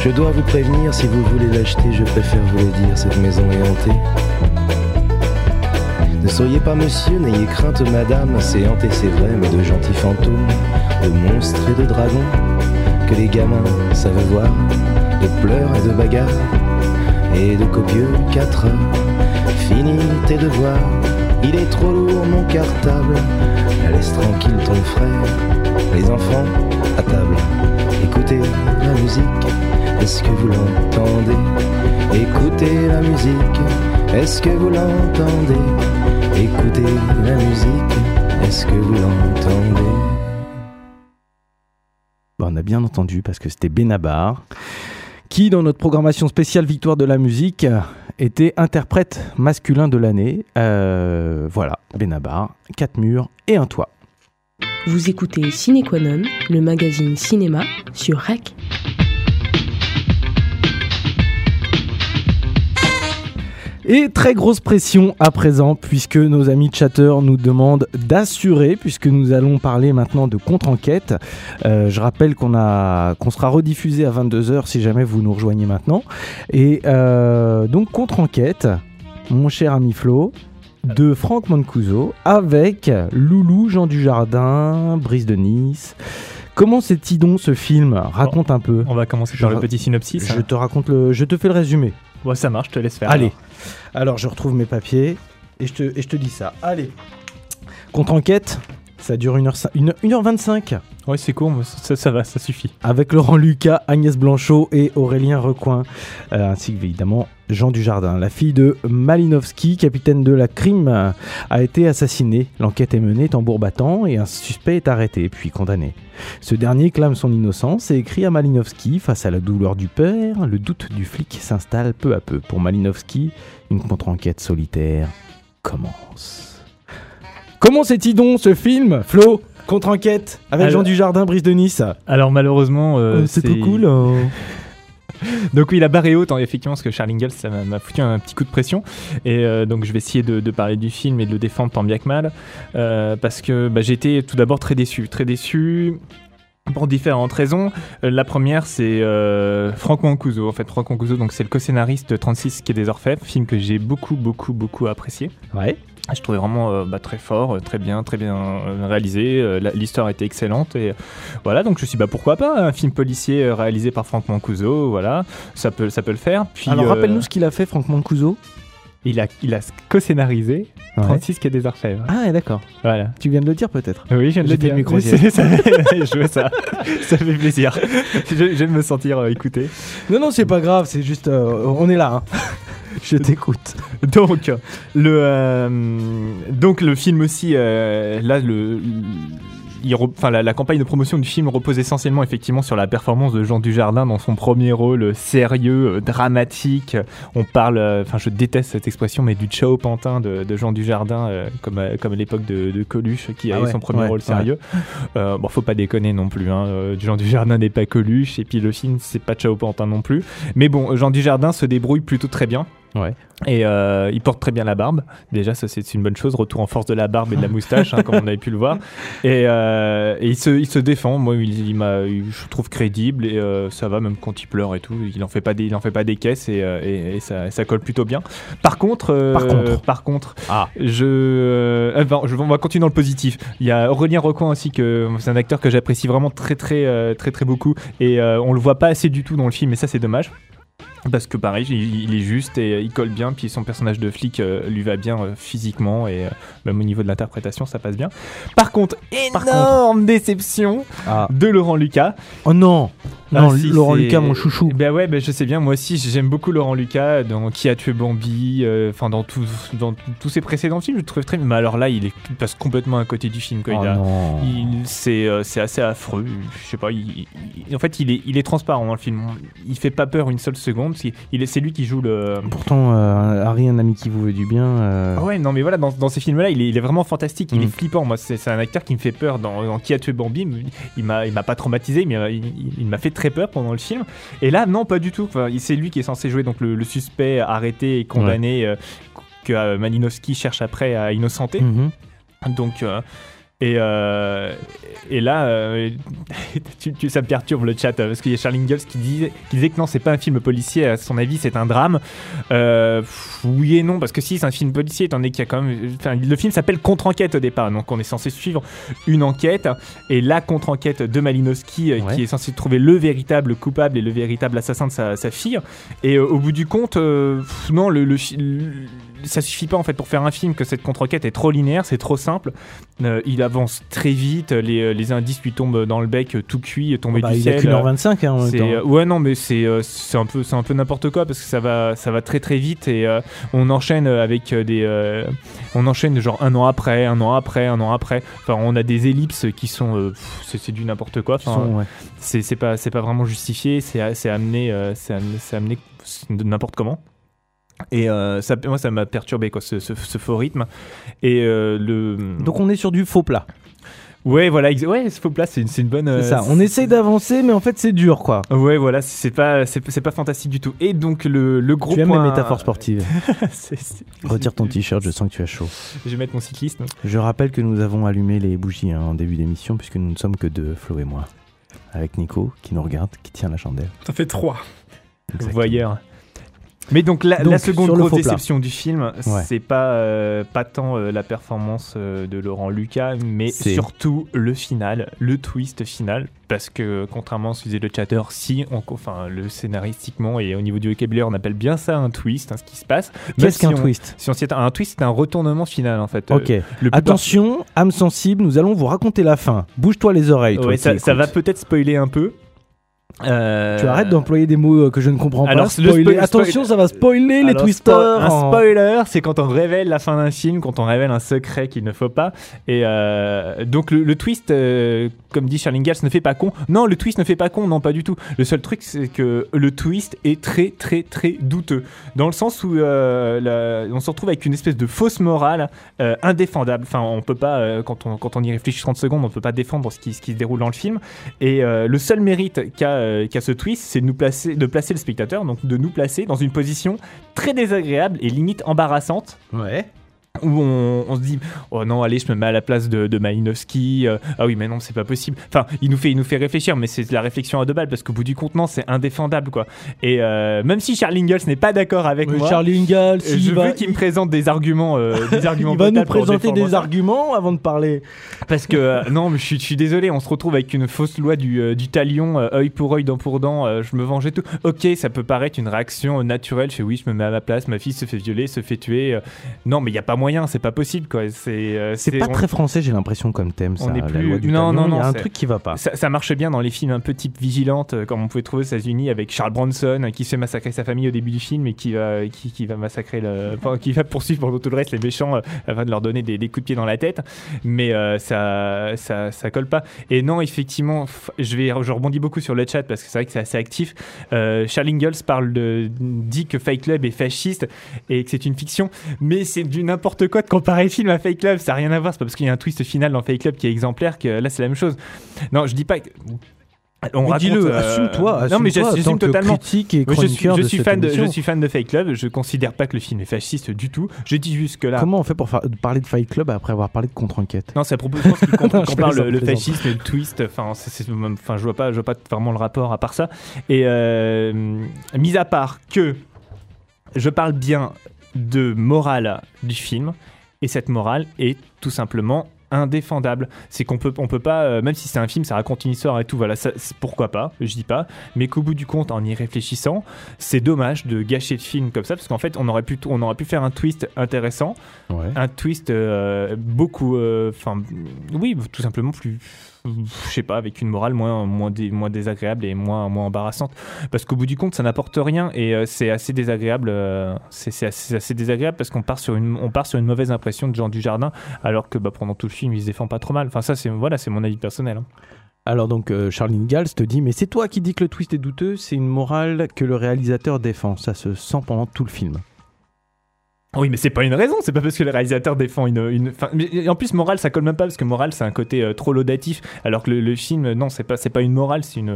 Je dois vous prévenir, si vous voulez l'acheter, je préfère vous le dire, cette maison est hantée. Ne soyez pas monsieur, n'ayez crainte madame, c'est hanté c'est vrai, mais de gentils fantômes, de monstres et de dragons, que les gamins savent voir, de pleurs et de bagarres, et de copieux quatre heures. Finis tes devoirs, il est trop lourd mon cartable, laisse tranquille ton frère, les enfants à table, écoutez la musique, est-ce que vous l'entendez? Écoutez la musique, est-ce que vous l'entendez? Écoutez la musique, est-ce que vous l'entendez? Bah, on a bien entendu parce que c'était Benabar qui, dans notre programmation spéciale Victoire de la musique, était interprète masculin de l'année. Euh, voilà, Benabar, quatre murs et un toit. Vous écoutez Ciné Qua Non, le magazine cinéma sur REC. Et très grosse pression à présent, puisque nos amis chatteurs nous demandent d'assurer, puisque nous allons parler maintenant de contre-enquête. Euh, je rappelle qu'on sera rediffusé à 22h si jamais vous nous rejoignez maintenant. Et euh, donc contre-enquête, mon cher ami Flo, de Franck Mancuso, avec Loulou, Jean Dujardin, Brice de Nice. Comment c'est Tidon ce film? Raconte un peu. On va commencer Je par le petit synopsis. Je te raconte le, je te fais le résumé. Bon, ça marche, je te laisse faire. Allez. Alors, je retrouve mes papiers et je te, et je te dis ça. Allez. Contre-enquête, ça dure 1h, 1h25 Ouais, c'est court, mais ça, ça va, ça suffit. avec Laurent Lucas, Agnès Blanchot et Aurélien Recoin, euh, ainsi que évidemment Jean Dujardin. La fille de Malinowski, capitaine de la crime, a été assassinée. L'enquête est menée tambour battant et un suspect est arrêté puis condamné. Ce dernier clame son innocence et écrit à Malinowski face à la douleur du père. Le doute du flic s'installe peu à peu. Pour Malinowski, une contre-enquête solitaire commence. Comment c'est-il donc ce film, Flo Contre-enquête avec Alors- Jean Dujardin, Brice de Nice? Alors, malheureusement. euh, Oh, c'est trop cool. hein. Donc oui, il a barré haut, tant effectivement, parce que Charles Ingalls, ça m'a foutu un petit coup de pression. Et euh, donc je vais essayer de, de parler du film et de le défendre tant bien que mal. euh, parce que bah, j'ai été tout d'abord très déçu. Très déçu pour différentes raisons. Euh, la première, c'est euh, Franck Mancuso. En fait, Franck Mancuso, donc c'est le co-scénariste de 36 qui est des Orfèvres, film que j'ai beaucoup, beaucoup, beaucoup apprécié. Ouais. Je trouvais vraiment euh, bah, très fort, euh, très bien, très bien euh, réalisé. Euh, L'histoire était excellente et euh, voilà. Donc je me suis dit, bah pourquoi pas un film policier réalisé par Franck Mancuso. Voilà, ça peut, ça peut le faire. Puis Alors rappelle-nous ce qu'il a fait, Franck Mancuso. Il a, il a co-scénarisé Ouais. 36 qui est des Orfèvres. Ah, ouais, d'accord. Voilà. Tu viens de le dire peut-être. Oui, je viens de le dire. micro ça, je ça. Ça fait plaisir. Je- J'aime me sentir euh, écouté. Non, non, c'est pas grave, c'est juste. euh, on est là. hein. Je t'écoute. Donc le euh, donc le film aussi là le il re- Enfin, la, la campagne de promotion du film repose essentiellement effectivement sur la performance de Jean Dujardin dans son premier rôle euh, sérieux, euh, dramatique. On parle, euh, enfin je déteste cette expression, mais du Chao Pantin de, de Jean Dujardin, euh, comme, à- comme à l'époque de, de Coluche, qui Ah avait ouais, son premier ouais, rôle ouais. sérieux. Euh, bon, faut pas déconner non plus. Hein. Jean Dujardin n'est pas Coluche, et puis le film c'est pas Chao Pantin non plus. Mais bon, Jean Dujardin se débrouille plutôt très bien. Ouais. Et euh, il porte très bien la barbe. Déjà, ça c'est une bonne chose. Retour en force de la barbe et de la moustache, hein, comme on avait pu le voir. Et, euh, et il, se, il se défend. Moi, il, il je trouve crédible et euh, ça va même quand il pleure et tout. Il en fait pas des, il en fait pas des caisses et, et- et ça, ça colle plutôt bien. Par contre, Par contre. par contre, Ah. je, enfin, je, on va continuer dans le positif. Il y a Aurélien Roquan aussi que c'est un acteur que j'apprécie vraiment très très euh, très très beaucoup et on le voit pas assez du tout dans le film et ça c'est dommage. Parce que pareil, il, est juste et il colle bien, puis son personnage de flic euh, lui va bien euh, physiquement et euh, même au niveau de l'interprétation, ça passe bien. Par contre, Par énorme déception Ah. de Laurent Lucas. Oh non Non, Ah, si, Laurent Lucas, mon chouchou. Ben ouais, ben je sais bien. Moi aussi, j'aime beaucoup Laurent Lucas dans Qui a tué Bambi. euh, Enfin, dans, tous dans tous ses précédents films, je le trouve très. Mais alors là, il, est, il passe complètement à côté du film. Quoi. Oh il a- non. il- c'est euh, assez affreux. Je sais pas. il- il- en fait, il est, il est transparent dans le film. Il fait pas peur une seule seconde. C'est lui qui joue le. Pourtant, euh, Harry, un ami qui vous veut du bien. Ah ouais, non, mais voilà, dans, dans ces films-là, il est, il est vraiment fantastique. Il Mm. est flippant. Moi, c'est un acteur qui me fait peur. Dans, dans Qui a tué Bambi, il m'a pas traumatisé, mais il m'a fait très peur pendant le film. Et là, non, pas du tout. Enfin, c'est lui qui est censé jouer donc le, le suspect arrêté et condamné euh, que euh, Malinowski cherche après à innocenter. mhm. Donc, euh, et, euh, et là, euh, tu- tu- ça me perturbe le chat parce qu'il y a Charlie Ingalls qui disait, qui disait que non, c'est pas un film policier. À son avis, c'est un drame. Euh, oui et non, parce que si c'est un film policier, étant donné qu'il y a quand même. Le film s'appelle Contre-enquête au départ, donc on est censé suivre une enquête et la contre-enquête de Malinowski Ouais. qui est censé trouver le véritable coupable et le véritable assassin de sa, sa fille. Et au bout du compte, non, le, le le- ça suffit pas en fait pour faire un film que cette contre-enquête est trop linéaire, c'est trop simple. Euh, il avance très vite, les, euh, les indices lui tombent dans le bec tout cuit, tombé Bah, du il ciel. a qu'une heure 25 hein, en même temps. euh, ouais non mais c'est c'est un peu c'est un peu n'importe quoi parce que ça va ça va très très vite et euh, on enchaîne avec des euh, on enchaîne genre un an après un an après un an après enfin on a des ellipses qui sont c'est du n'importe quoi Enfin, ouais. c'est pas c'est pas vraiment justifié c'est amené c'est amené, amené n'importe comment et euh, ça moi ça m'a perturbé quoi ce, ce, ce faux rythme et euh, le Donc on est sur du faux plat. ouais voilà ouais ce faux plat c'est une, c'est une bonne euh, C'est ça. On essaye d'avancer, mais en fait c'est dur quoi. Ouais, voilà, c'est pas, c'est pas fantastique du tout. Et donc le, le gros tu aimes point. les métaphores sportives. C'est- c'est- Retire ton t-shirt, je sens que tu as chaud. Je vais mettre mon cyclisme. Je rappelle que nous avons allumé les bougies hein, en début d'émission, puisque nous ne sommes que deux, Flo et moi. Avec Nico, qui nous regarde, qui tient la chandelle. Ça fait trois. Exactement. Voyeur. Mais donc la, Donc, la seconde grosse plat. déception du film, Ouais. c'est pas euh, pas tant euh, la performance euh, de Laurent Lucas, mais surtout le final, le twist final, parce que contrairement à ce que disait le chatter, si on, enfin le scénaristiquement et au niveau du vocabulaire, on appelle bien ça un twist, hein, ce qui se passe. Qu'est-ce qu'un twist? Si on un twist, c'est un retournement final en fait. Ok. le Attention, âme sensible, nous allons vous raconter la fin. Bouge-toi les oreilles. toi Ouais, ça, ça va peut-être spoiler un peu. Euh, Tu arrêtes d'employer des mots euh, que je ne comprends Alors, pas. Spoiler. Attention, ça va spoiler les twisters. Un spoiler, c'est quand on révèle la fin d'un film, quand on révèle un secret qu'il ne faut pas. Et euh, donc le, le twist, euh, comme dit Charlie Ingalls, ne fait pas con. Non, le twist ne fait pas con, non, pas du tout. Le seul truc, c'est que le twist est très, très, très douteux. Dans le sens où la- on se retrouve avec une espèce de fausse morale indéfendable. Enfin, on peut pas, quand, on, quand on y réfléchit 30 secondes, on peut pas défendre ce qui, ce qui se déroule dans le film. Et le seul mérite qu'a euh, qu'a ce twist, c'est de placer, de placer le spectateur, donc de nous placer dans une position très désagréable et limite embarrassante. Ouais. Où on, on se dit oh non allez je me mets à la place de, de Malinowski euh, ah oui mais non c'est pas possible enfin il nous fait il nous fait réfléchir mais c'est de la réflexion à deux balles parce qu'au bout du compte non c'est indéfendable quoi et euh, même si Charlie Ingalls n'est pas d'accord avec Oui, moi Charlie Ingalls, euh, je va, veux qu'il me présente des arguments euh, des arguments il va nous présenter des arguments avant de parler. Parce que, non, mais je suis, désolé, on se retrouve avec une fausse loi du, du talion, œil pour œil, dent pour dent, je me venge et tout. Ok, ça peut paraître une réaction naturelle, je fais oui, je me mets à ma place, ma fille se fait violer, se fait tuer. non, mais il n'y a pas moyen, c'est pas possible, quoi. C'est euh, C'est pas on- très français, j'ai l'impression, comme thème. On ça, la plus- loi du non, non, non, Il y a un truc qui va pas. Ça, ça marche bien dans les films un peu type Vigilante, euh, comme on pouvait trouver aux États-Unis avec Charles Bronson euh, qui se fait massacrer sa famille au début du film et qui va, qui, qui va massacrer le, enfin, qui va poursuivre pendant tout le reste les méchants afin de leur donner des, des coups de pied dans la tête. Mais euh, ça, ça, ça colle pas. Et non, effectivement, je vais, je rebondis beaucoup sur le chat parce que c'est vrai que c'est assez actif. Euh, Charles Ingalls parle de, dit que Fight Club est fasciste et que c'est une fiction, mais c'est du n'importe quoi de comparer le film à Fight Club. Ça n'a rien à voir. C'est pas parce qu'il y a un twist final dans Fight Club qui est exemplaire que là c'est la même chose. Non, je dis pas que. On dis-le, euh, assume-toi, Non, mais j'assume totalement. critique et je suis, je de suis cette fan de, je suis fan de Fight Club. Je considère pas que le film est fasciste du tout. Je dis juste que là. Comment on fait pour parler de Fight Club après avoir parlé de contre-enquête? Non, c'est à propos. Comp- Non, je compare le, le fascisme le twist. Enfin, je vois pas, je vois pas vraiment le rapport à part ça. Et euh, mis à part que je parle bien de morale du film, et cette morale est tout simplement indéfendable. C'est qu'on peut, on peut pas, euh, même si c'est un film, ça raconte une histoire et tout, voilà, ça, pourquoi pas, je dis pas, mais qu'au bout du compte, en y réfléchissant, c'est dommage de gâcher le film comme ça, parce qu'en fait, on aurait pu, on aurait pu faire un twist intéressant, Ouais. un twist euh, beaucoup, enfin, oui, tout simplement plus, je sais pas, avec une morale moins, moins, moins désagréable et moins, moins embarrassante, parce qu'au bout du compte, ça n'apporte rien et euh, c'est assez désagréable, euh, c'est assez, désagréable parce qu'on part sur une, on part sur une mauvaise impression de Jean Dujardin, alors que bah, pendant tout le film, il se défend pas trop mal. Enfin, ça, c'est voilà, mon avis personnel. hein. Alors donc euh, Charlie Ingalls te dit mais c'est toi qui dis que le twist est douteux, c'est une morale que le réalisateur défend, ça se sent pendant tout le film. Oui, mais c'est pas une raison, c'est pas parce que le réalisateur défend une. une mais en plus, morale, ça colle même pas parce que morale, c'est un côté euh, trop laudatif, alors que le, le film, non, c'est pas, c'est pas une morale, c'est une.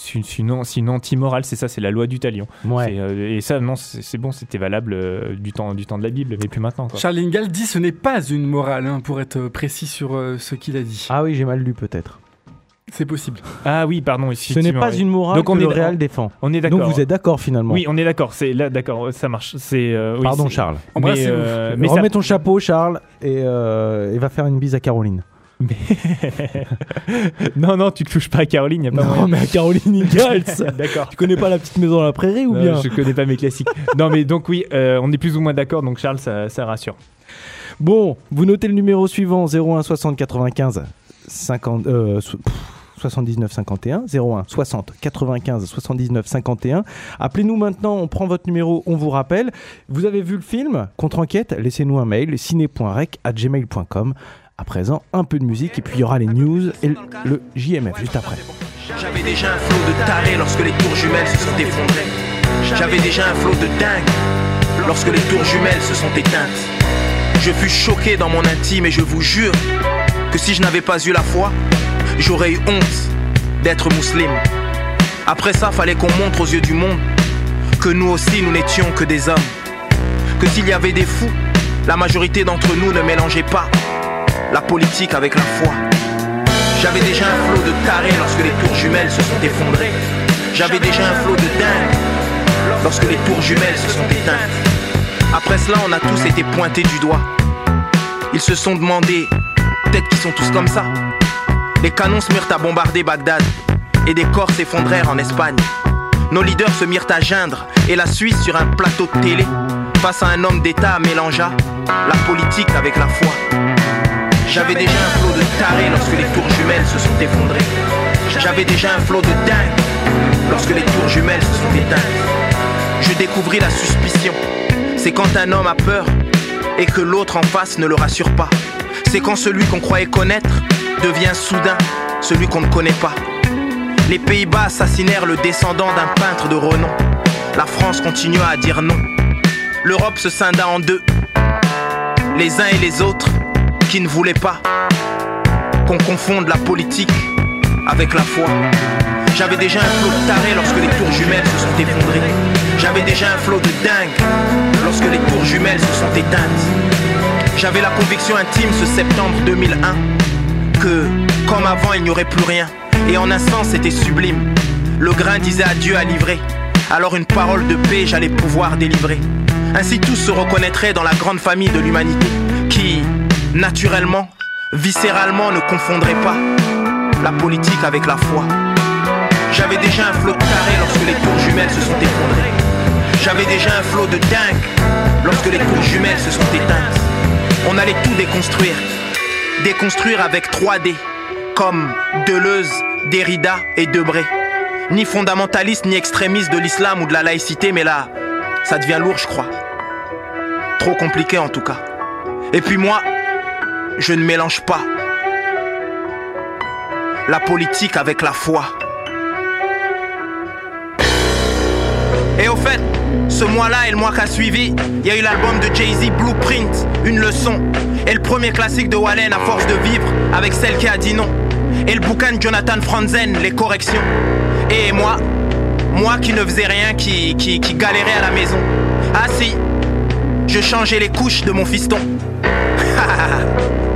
C'est une, anti-morale, c'est ça, c'est la loi du talion. Ouais. Euh, et ça, non, c'est c'est bon, c'était valable euh, du, temps, du temps de la Bible, mais plus maintenant. Quoi. Charles Ingalls dit ce n'est pas une morale, hein, pour être précis sur euh, ce qu'il a dit. Ah oui, j'ai mal lu peut-être. C'est possible. Ah oui, pardon, Ce n'est pas oui. une morale Donc on que est le réal défend. On est d'accord. Donc vous êtes d'accord finalement. Oui, on est d'accord, c'est là, d'accord, ça marche. C'est, euh, oui, Pardon c'est- Charles. Mais, Embrassez-vous. euh, mais Remets ça- ton chapeau Charles et, euh, et va faire une bise à Caroline. non, non, tu touches pas à Caroline, y a pas moyen. Non mais à Caroline Ingalls D'accord. Tu connais pas la petite maison à la prairie ou Non, bien Je connais pas mes classiques. non, mais donc oui, euh, on est plus ou moins d'accord. Donc Charles, ça, ça rassure. Bon, vous notez le numéro suivant 01 60 95 50 euh, so- 79 51 01 60 95 79 51. Appelez-nous maintenant, on prend votre numéro, on vous rappelle. Vous avez vu le film Contre-enquête Laissez-nous un mail ciné.rec@gmail.com. À présent, un peu de musique et puis il y aura les news et le, JMF juste après. J'avais déjà un flot de tarés lorsque les tours jumelles se sont effondrées. J'avais déjà un flot de dingue lorsque les tours jumelles se sont éteintes. Je fus choqué dans mon intime et je vous jure que si je n'avais pas eu la foi, j'aurais eu honte d'être musulman. Après ça, fallait qu'on montre aux yeux du monde que nous aussi nous n'étions que des hommes. Que s'il y avait des fous, la majorité d'entre nous ne mélangeait pas la politique avec la foi. J'avais déjà un flot de tarés lorsque les tours jumelles se sont effondrées. J'avais déjà un flot de dingue lorsque les tours jumelles se sont éteintes. Après cela, on a tous été pointés du doigt. Ils se sont demandé, peut-être qu'ils sont tous comme ça. Les canons se mirent à bombarder Bagdad et des corps s'effondrèrent en Espagne. Nos leaders se mirent à geindre et la Suisse sur un plateau de télé face à un homme d'État mélangea la politique avec la foi. J'avais déjà un flot de tarés lorsque les tours jumelles se sont effondrées. J'avais déjà un flot de dingue lorsque les tours jumelles se sont éteintes. Je découvris la suspicion. C'est quand un homme a peur et que l'autre en face ne le rassure pas. C'est quand celui qu'on croyait connaître devient soudain celui qu'on ne connaît pas. Les Pays-Bas assassinèrent le descendant d'un peintre de renom. La France continua à dire non. L'Europe se scinda en deux. Les uns et les autres qui ne voulaient pas qu'on confonde la politique avec la foi. J'avais déjà un flot de tarés lorsque les tours jumelles se sont effondrées. J'avais déjà un flot de dingue lorsque les tours jumelles se sont éteintes. J'avais la conviction intime ce septembre 2001 que, comme avant, il n'y aurait plus rien. Et en un sens, c'était sublime. Le grain disait adieu à livrer. Alors une parole de paix, j'allais pouvoir délivrer. Ainsi tous se reconnaîtraient dans la grande famille de l'humanité qui, naturellement, viscéralement, ne confondrait pas la politique avec la foi. J'avais déjà un flot de carré lorsque les tours jumelles se sont effondrées. J'avais déjà un flot de dingue lorsque les tours jumelles se sont éteintes. On allait tout déconstruire. Déconstruire avec 3D, comme Deleuze, Derrida et Debré. Ni fondamentaliste ni extrémiste de l'islam ou de la laïcité, mais là, ça devient lourd, je crois. Trop compliqué en tout cas. Et puis moi, je ne mélange pas la politique avec la foi. Et au fait, ce mois-là et le mois qui a suivi, il y a eu l'album de Jay-Z Blueprint, une leçon. Et le premier classique de Wallen à force de vivre avec celle qui a dit non. Et le bouquin de Jonathan Franzen, Les corrections. Et moi, moi qui ne faisais rien, qui, qui, qui à la maison. Ah si, je changeais les couches de mon fiston.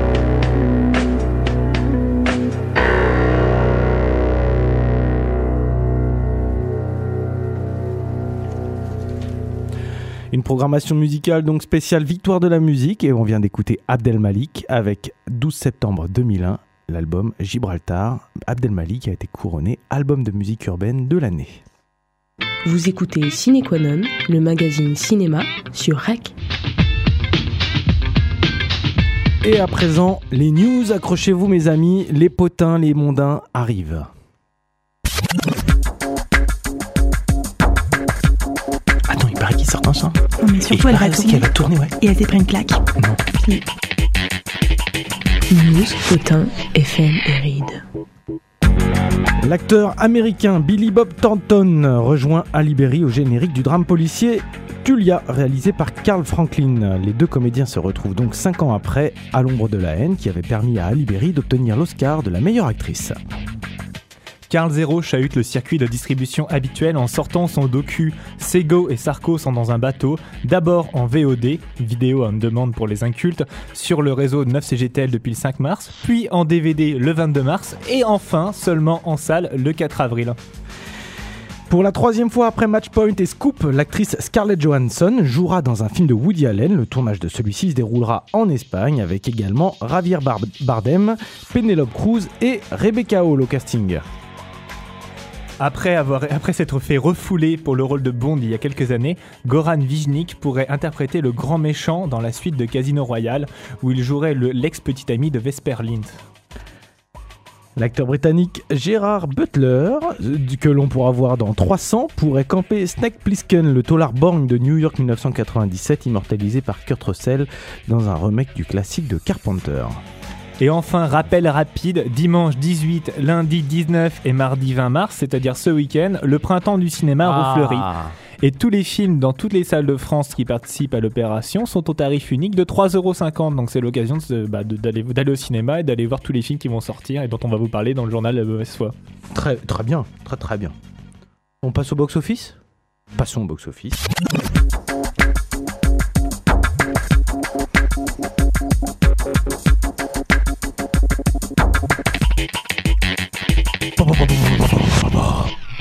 Une programmation musicale donc spéciale Victoire de la musique et on vient d'écouter Abdel Malik avec 12 septembre 2001 l'album Gibraltar. Abdel Malik a été couronné album de musique urbaine de l'année. Vous écoutez Ciné Qua Non, le magazine cinéma sur REC. Et à présent, les news, accrochez-vous mes amis, les potins, les mondains arrivent. Ensemble. Non, mais surtout, Et elle il va paraît aussi tourner. qu'elle va tourner, ouais. Et elle s'est pris une claque. Non. News, potin, FM et ride. L'acteur américain Billy Bob Thornton rejoint Ali Berry au générique du drame policier Tulia, réalisé par Carl Franklin. Les deux comédiens se retrouvent donc cinq ans après à l'ombre de la haine qui avait permis à Ali Berry d'obtenir l'Oscar de la meilleure actrice. Carl Zero chahute le circuit de distribution habituel en sortant son docu Sego et Sarko sont dans un bateau, d'abord en VOD, vidéo en demande pour les incultes, sur le réseau 9CGTL depuis le 5 mars, puis en DVD le 22 mars, et enfin seulement en salle le 4 avril. Pour la troisième fois après Matchpoint et Scoop, l'actrice Scarlett Johansson jouera dans un film de Woody Allen. Le tournage de celui-ci se déroulera en Espagne avec également Javier Bar- Bardem, Penelope Cruz et Rebecca Hall au casting. Après, s'être fait refouler pour le rôle de Bond il y a quelques années, Goran Vijnik pourrait interpréter le grand méchant dans la suite de Casino Royale, où il jouerait le- l'ex-petit ami de Vesper Lind. L'acteur britannique Gérard Butler, euh, que l'on pourra voir dans 300, pourrait camper Snake Plissken, le tolard borgne de New York 1997, immortalisé par Kurt Russell dans un remake du classique de Carpenter. Et enfin, rappel rapide, dimanche 18, lundi 19 et mardi 20 mars, c'est-à-dire ce week-end, le printemps du cinéma Ah. refleurit. Et tous les films dans toutes les salles de France qui participent à l'opération sont au tarif unique de 3,50€. Donc c'est l'occasion bah, de- d'aller d'aller au cinéma et d'aller voir tous les films qui vont sortir et dont on va vous parler dans le journal La Mauvaise Foi. Très, très bien, très très bien. On passe au box-office? Passons au box-office.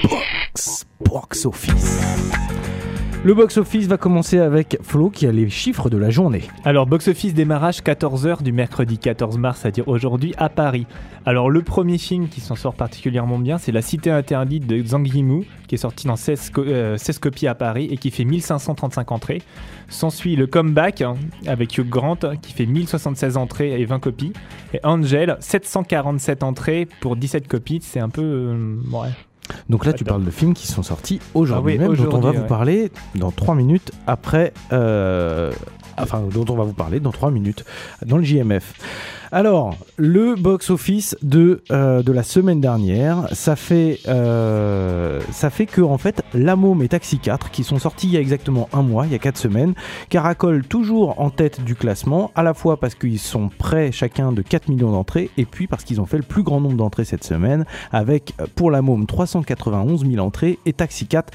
Box, box office. Le box office va commencer avec Flo qui a les chiffres de la journée. Alors, box-office démarrage 14h du mercredi 14 mars, c'est-à-dire aujourd'hui, à Paris. Alors, le premier film qui s'en sort particulièrement bien, c'est La Cité Interdite de Zhang Yimou, qui est sorti dans 16, co- euh, 16 copies à Paris et qui fait 1535 entrées. S'ensuit le Comeback, hein, avec Hugh Grant, qui fait 1076 entrées et 20 copies. Et Angel, 747 entrées pour 17 copies. C'est un peu... euh, ouais. Donc là, tu parles de films qui sont sortis aujourd'hui Ah oui, même, dont on va vous parler dans 3 minutes après. euh, enfin, dont on va vous parler dans 3 minutes dans le JMF. Alors, le box-office de, euh, de la semaine dernière, ça fait, euh, ça fait que, en fait, La Môme et Taxi 4, qui sont sortis il y a exactement un mois, il y a 4 semaines, caracolent toujours en tête du classement, à la fois parce qu'ils sont près chacun de 4 millions d'entrées, et puis parce qu'ils ont fait le plus grand nombre d'entrées cette semaine, avec euh, pour La Môme 391 000 entrées et Taxi 4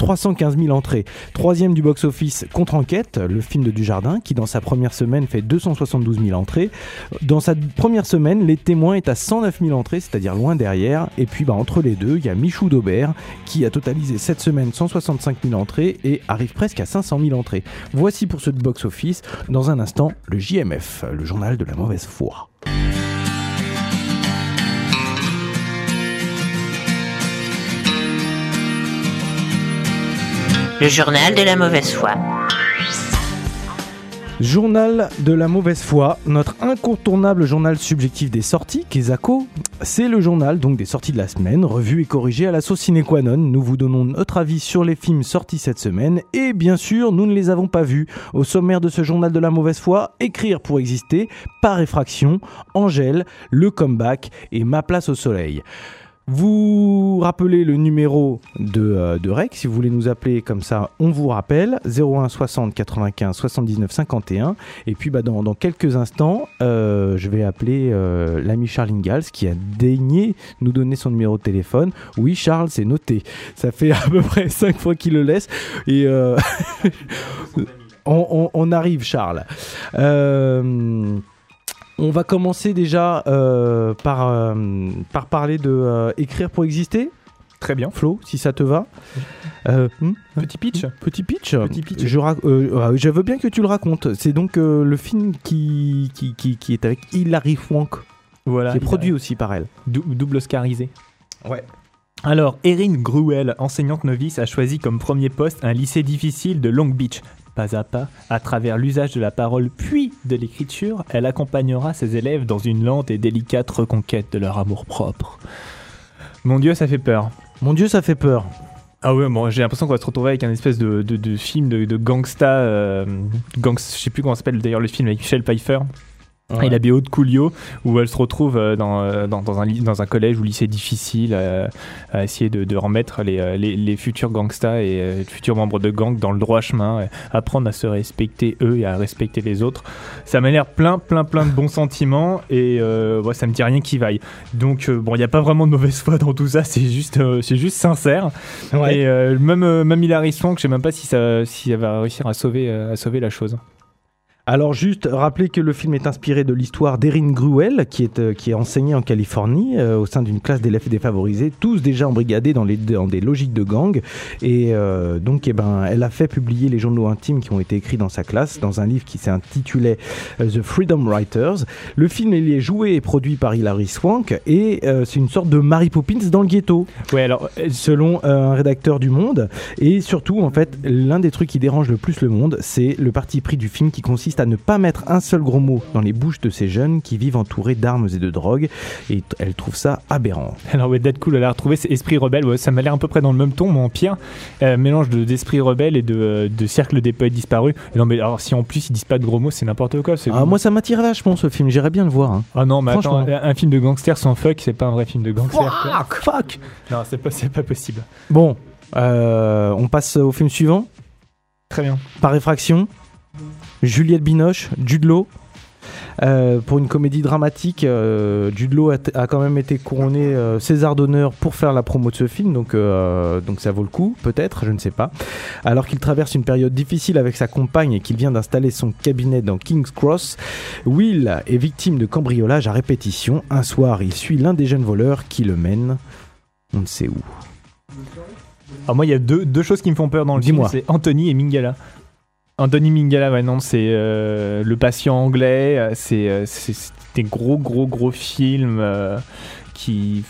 315 000 entrées. Troisième du box-office contre enquête, le film de Dujardin, qui dans sa première semaine fait 272 000 entrées. Dans sa première semaine, Les Témoins est à 109 000 entrées, c'est-à-dire loin derrière. Et puis bah, entre les deux, il y a Michou d'Aubert, qui a totalisé cette semaine 165 000 entrées et arrive presque à 500 000 entrées. Voici pour ce box-office. Dans un instant, le JMF, le journal de la mauvaise foi. Le journal de la mauvaise foi. Journal de la mauvaise foi, notre incontournable journal subjectif des sorties, Kezako, c'est le journal donc des sorties de la semaine, revu et corrigé à la sauce sine qua non. Nous vous donnons notre avis sur les films sortis cette semaine et bien sûr, nous ne les avons pas vus. Au sommaire de ce journal de la mauvaise foi, écrire pour exister, par effraction, Angèle, le comeback et ma place au soleil. Vous rappelez le numéro de, euh, de REC, si vous voulez nous appeler comme ça, on vous rappelle, 01 60 95 79 51. Et puis bah, dans, quelques instants, euh, je vais appeler euh, l'ami Charles Ingalls qui a daigné nous donner son numéro de téléphone. Oui Charles, c'est noté. Ça fait à peu près 5 fois qu'il le laisse. Et on, arrive Charles. On va commencer déjà euh, par, euh, par parler de euh, écrire pour exister. Très bien. Flo, si ça te va. Euh, hmm Petit pitch. Petit pitch. Petit pitch. Je, euh, euh, je veux bien que tu le racontes. C'est donc euh, le film qui, qui, qui, qui est avec Hilary Swank, Voilà. qui est produit aussi par elle. Dou- double Oscarisé. Ouais. Alors, Erin Gruel, enseignante novice, a choisi comme premier poste un lycée difficile de Long Beach. Pas à pas, à travers l'usage de la parole puis de l'écriture, elle accompagnera ses élèves dans une lente et délicate reconquête de leur amour propre. Mon Dieu, ça fait peur. Mon Dieu, ça fait peur. Ah ouais, bon, j'ai l'impression qu'on va se retrouver avec un espèce de, de, de film de, de gangsta. euh, je sais plus comment s'appelle d'ailleurs le film avec Michel Pfeiffer. Ouais. Et la BO de Coolio, où elle se retrouve euh, dans, euh, dans, dans un, dans un collège ou lycée difficile euh, à essayer de, de remettre les, les, les futurs gangsters et euh, les futurs membres de gang dans le droit chemin, apprendre à se respecter eux et à respecter les autres. Ça m'a l'air plein, plein, plein de bons sentiments et euh, ouais, ça me dit rien qui vaille. Donc bon, il n'y a pas vraiment de mauvaise foi dans tout ça, c'est juste, c'est juste sincère. Ouais. Et même, même Hilary Swank, je sais même pas si, ça, si elle va réussir à sauver, à sauver la chose. Alors juste rappeler que le film est inspiré de l'histoire d'Erin Gruel, qui est, euh, qui est enseignée en Californie euh, au sein d'une classe d'élèves défavorisés, tous déjà embrigadés dans, les, dans des logiques de gang. Et euh, donc eh ben, elle a fait publier les journaux intimes qui ont été écrits dans sa classe, dans un livre qui s'intitulait euh, The Freedom Writers. Le film il est joué et produit par Hilary Swank, et c'est une sorte de Mary Poppins dans le ghetto Ouais, alors selon un rédacteur du Monde. Et surtout, en fait, l'un des trucs qui dérange le plus le monde, c'est le parti pris du film qui consiste à ne pas mettre un seul gros mot dans les bouches de ces jeunes qui vivent entourés d'armes et de drogue. Et elle trouve ça aberrant. Alors ouais, Deadpool, elle a retrouvé c'est Esprit Rebelle, ouais, ça m'a l'air à peu près dans le même ton, mais en pire. Euh, mélange de- d'Esprit Rebelle et de, euh, de Cercle des Poètes Disparus. Non mais alors si en plus ils disent pas de gros mots, c'est n'importe quoi. Ah, moi, ça m'attire vachement ce film. J'irais bien le voir. hein. Ah non, mais attends, un film de gangster sans fuck, c'est pas un vrai film de gangster. Fuck, fuck. Non, c'est pas, pas possible. Bon, euh, on passe au film suivant. Très bien. Par effraction, Juliette Binoche, Jude Law. Euh, pour une comédie dramatique, euh, Jude Law a, quand même été couronné euh, César d'honneur pour faire la promo de ce film, donc, euh, donc ça vaut le coup, peut-être, je ne sais pas. Alors qu'il traverse une période difficile avec sa compagne et qu'il vient d'installer son cabinet dans King's Cross, Will est victime de cambriolage à répétition. Un soir, il suit l'un des jeunes voleurs qui le mène, on ne sait où. Alors moi, il y a deux, deux choses qui me font peur dans le film, c'est Anthony et Mingala. Anthony Mingala, ouais, c'est euh, le patient anglais, euh, c'est euh, c'est- des gros, gros, gros films qui...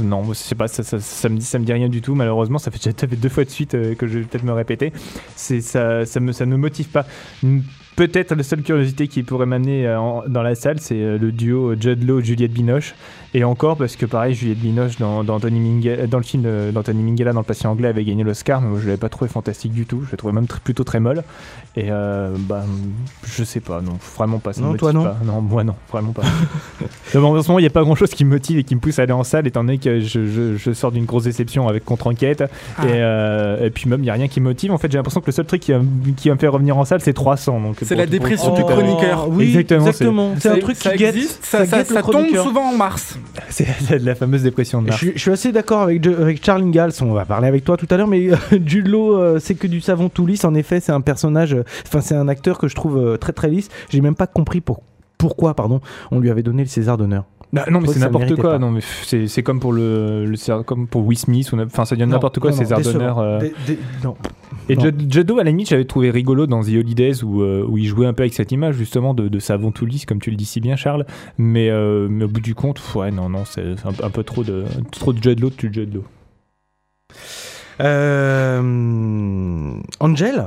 non, je sais pas, ça, ça, me dit, ça me dit rien du tout, malheureusement, ça fait, déjà- deux fois de suite que je vais peut-être me répéter. Ça, me, ça ne me motive pas. Peut-être la seule curiosité qui pourrait m'amener en- dans la salle, c'est le duo Judd Law Juliette Binoche. Et encore parce que pareil, Juliette Binoche dans, dans, Anthony dans le film d'Anthony Minghella dans Le Patient Anglais avait gagné l'Oscar, mais moi, je l'avais pas trouvé fantastique du tout. Je l'ai trouvé même plutôt très molle. Et euh, bah, je sais pas, non, vraiment pas. ça Non, toi, non pas. Non, moi non, vraiment pas. Non, mais en ce moment, il n'y a pas grand chose qui me motive et qui me pousse à aller en salle, étant donné que je, je- je sors d'une grosse déception avec Contre-Enquête. Ah. Et, euh, et puis même, il n'y a rien qui me motive. En fait, j'ai l'impression que le seul truc qui va, qui va me faire revenir en salle, c'est 300. Donc C'est la dépression du chroniqueur. oui, exactement. exactement. C'est un truc ça qui guette. ça, ça- guette le ça tombe souvent en mars. C'est la fameuse dépression de Je Mars. suis, je suis assez d'accord avec, avec Charles Ingalls, on va parler avec toi tout à l'heure, mais euh, Jude Law, euh, c'est que du savon tout lisse. En effet, c'est un personnage, enfin, c'est un acteur que je trouve euh, très très lisse. J'ai même pas compris pour, pourquoi pardon, on lui avait donné le César d'honneur. Bah, non, mais c'est n'importe quoi. pas. Non, mais c'est c'est comme pour le, le comme pour Will Smith enfin ça devient n'importe quoi César d'honneur. euh. Non. Et Law, à la limite, j'avais trouvé rigolo dans The Holidays où, euh, où il jouait un peu avec cette image justement de, de savon tout lisse, comme tu le dis si bien, Charles. Mais, euh, mais au bout du compte, ouais, non, non, c'est un, un peu trop de trop de Law, tu Law. Euh, Angel?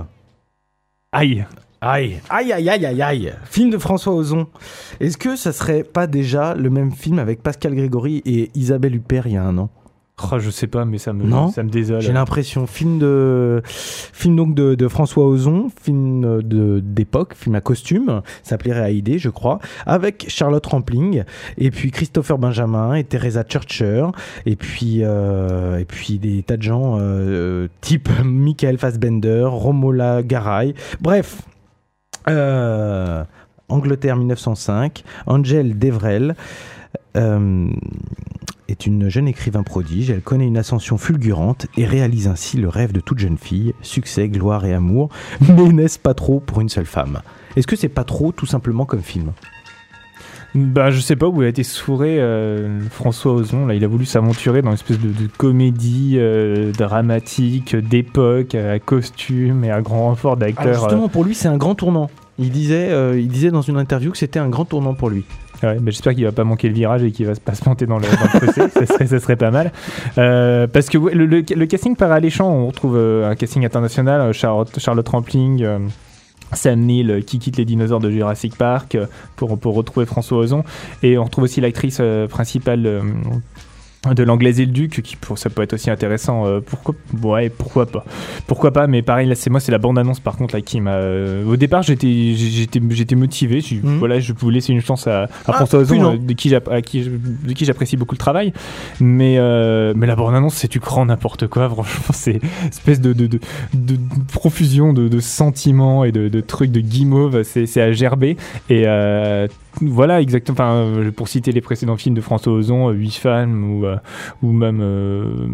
Aïe. Aïe, aïe, aïe, aïe, aïe, aïe. Film de François Ozon. Est-ce que ça serait pas déjà le même film avec Pascal Grégory et Isabelle Huppert il y a un an? Oh, je sais pas, mais ça me, Non. ça me désole. J'ai l'impression. Film de, film donc de, de François Ozon, film de d'époque, film à costume, ça s'appelait Haïdé, je crois, avec Charlotte Rampling et puis Christopher Benjamin et Teresa Churcher et puis euh, et puis des tas de gens euh, type Michael Fassbender, Romola Garay, bref. Euh, Angleterre 1905, Angel Devrel euh, est une jeune écrivain prodige. Elle connaît une ascension fulgurante et réalise ainsi le rêve de toute jeune fille succès, gloire et amour. Mais n'est-ce pas trop pour une seule femme? Est-ce que c'est pas trop tout simplement comme film? Bah, je sais pas où il a été souré euh, François Ozon. Là, il a voulu s'aventurer dans une espèce de, de comédie euh, dramatique d'époque, à costume et à grand renfort d'acteurs. euh, Justement, pour lui, c'est un grand tournant. Il disait, euh, il disait dans une interview que c'était un grand tournant pour lui. Ouais, mais j'espère qu'il va pas manquer le virage et qu'il va pas se planter dans le, dans le fossé. ça, serait, ça serait pas mal. Euh, parce que le, le- le casting paraît alléchant. On retrouve euh, un casting international. euh, Charlotte, Charlotte Rampling. euh, Sam Neill qui quitte les dinosaures de Jurassic Park pour, pour retrouver François Ozon et on retrouve aussi l'actrice principale de l'anglaise et le duc qui pour ça peut être aussi intéressant euh, pourquoi ouais pourquoi pas. Pourquoi pas mais pareil là c'est moi c'est la bande annonce par contre là qui m'a euh, au départ j'étais j'étais j'étais motivé je, Mhm. voilà je voulais laisser une chance à, à Ah, François Ozon euh, de qui j'apprécie beaucoup le travail. Mais euh, mais la bande annonce c'est du grand n'importe quoi franchement c'est une espèce de, de, de, de profusion de, sentiments et de, trucs de guimauve c'est à gerber. Et voilà exactement enfin pour citer les précédents films de François Ozon euh, Huit femmes ou ou même euh,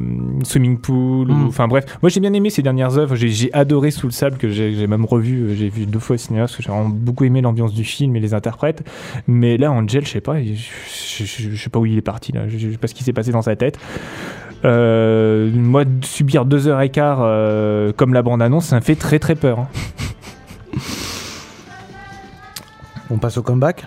Swimming Pool ou- Mm. enfin bref. Moi j'ai bien aimé ces dernières œuvres. J'ai j'ai adoré Sous le sable que j'ai j'ai même revu euh, j'ai vu deux fois au cinéma parce que j'ai vraiment beaucoup aimé l'ambiance du film et les interprètes. Mais là Angel je sais pas je, je- je- je sais pas où il est parti là. Je, sais pas ce qui s'est passé dans sa tête. Euh, moi subir deux heures et quart euh, comme la bande annonce ça me fait très très peur hein. On passe au comeback?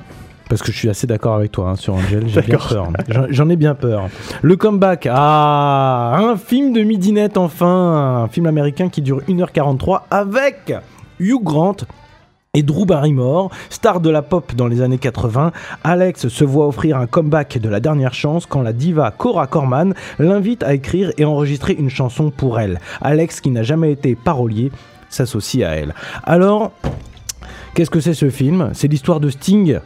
Parce que je suis assez d'accord avec toi hein, sur Angel, j'ai bien peur. J'en- J'en ai bien peur. Le comeback, ah, un film de midinette enfin, un film américain qui dure 1h43 avec Hugh Grant et Drew Barrymore, star de la pop dans les années 80, Alex se voit offrir un comeback de la dernière chance quand la diva Cora Corman l'invite à écrire et enregistrer une chanson pour elle. Alex, qui n'a jamais été parolier, s'associe à elle. Alors, qu'est-ce que c'est ce film? C'est l'histoire de Sting.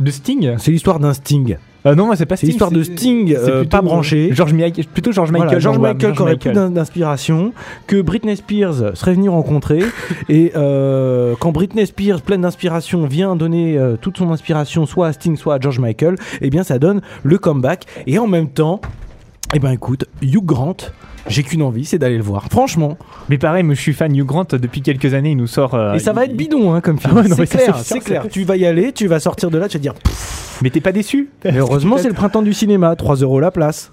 De Sting C'est l'histoire d'un Sting. Euh, non c'est pas C'est l'histoire de Sting, euh, pas branché. George Michael plutôt George Voilà, Michael George Michael qui aurait plus d'inspiration, que Britney Spears serait venue rencontrer, et euh, quand Britney Spears, pleine d'inspiration, vient donner euh, toute son inspiration soit à Sting, soit à George Michael, eh bien ça donne le comeback, et en même temps, eh ben écoute, Hugh Grant, j'ai qu'une envie, c'est d'aller le voir. Franchement, mais pareil moi je suis fan Hugh Grant depuis quelques années il nous sort euh, et ça va être bidon hein, comme film. Ah ouais, mais c'est clair, c'est clair. Tu vas y aller, tu vas sortir de là, tu vas dire. pff, mais t'es pas déçu? Mais heureusement, c'est le printemps du cinéma, 3 euros la place.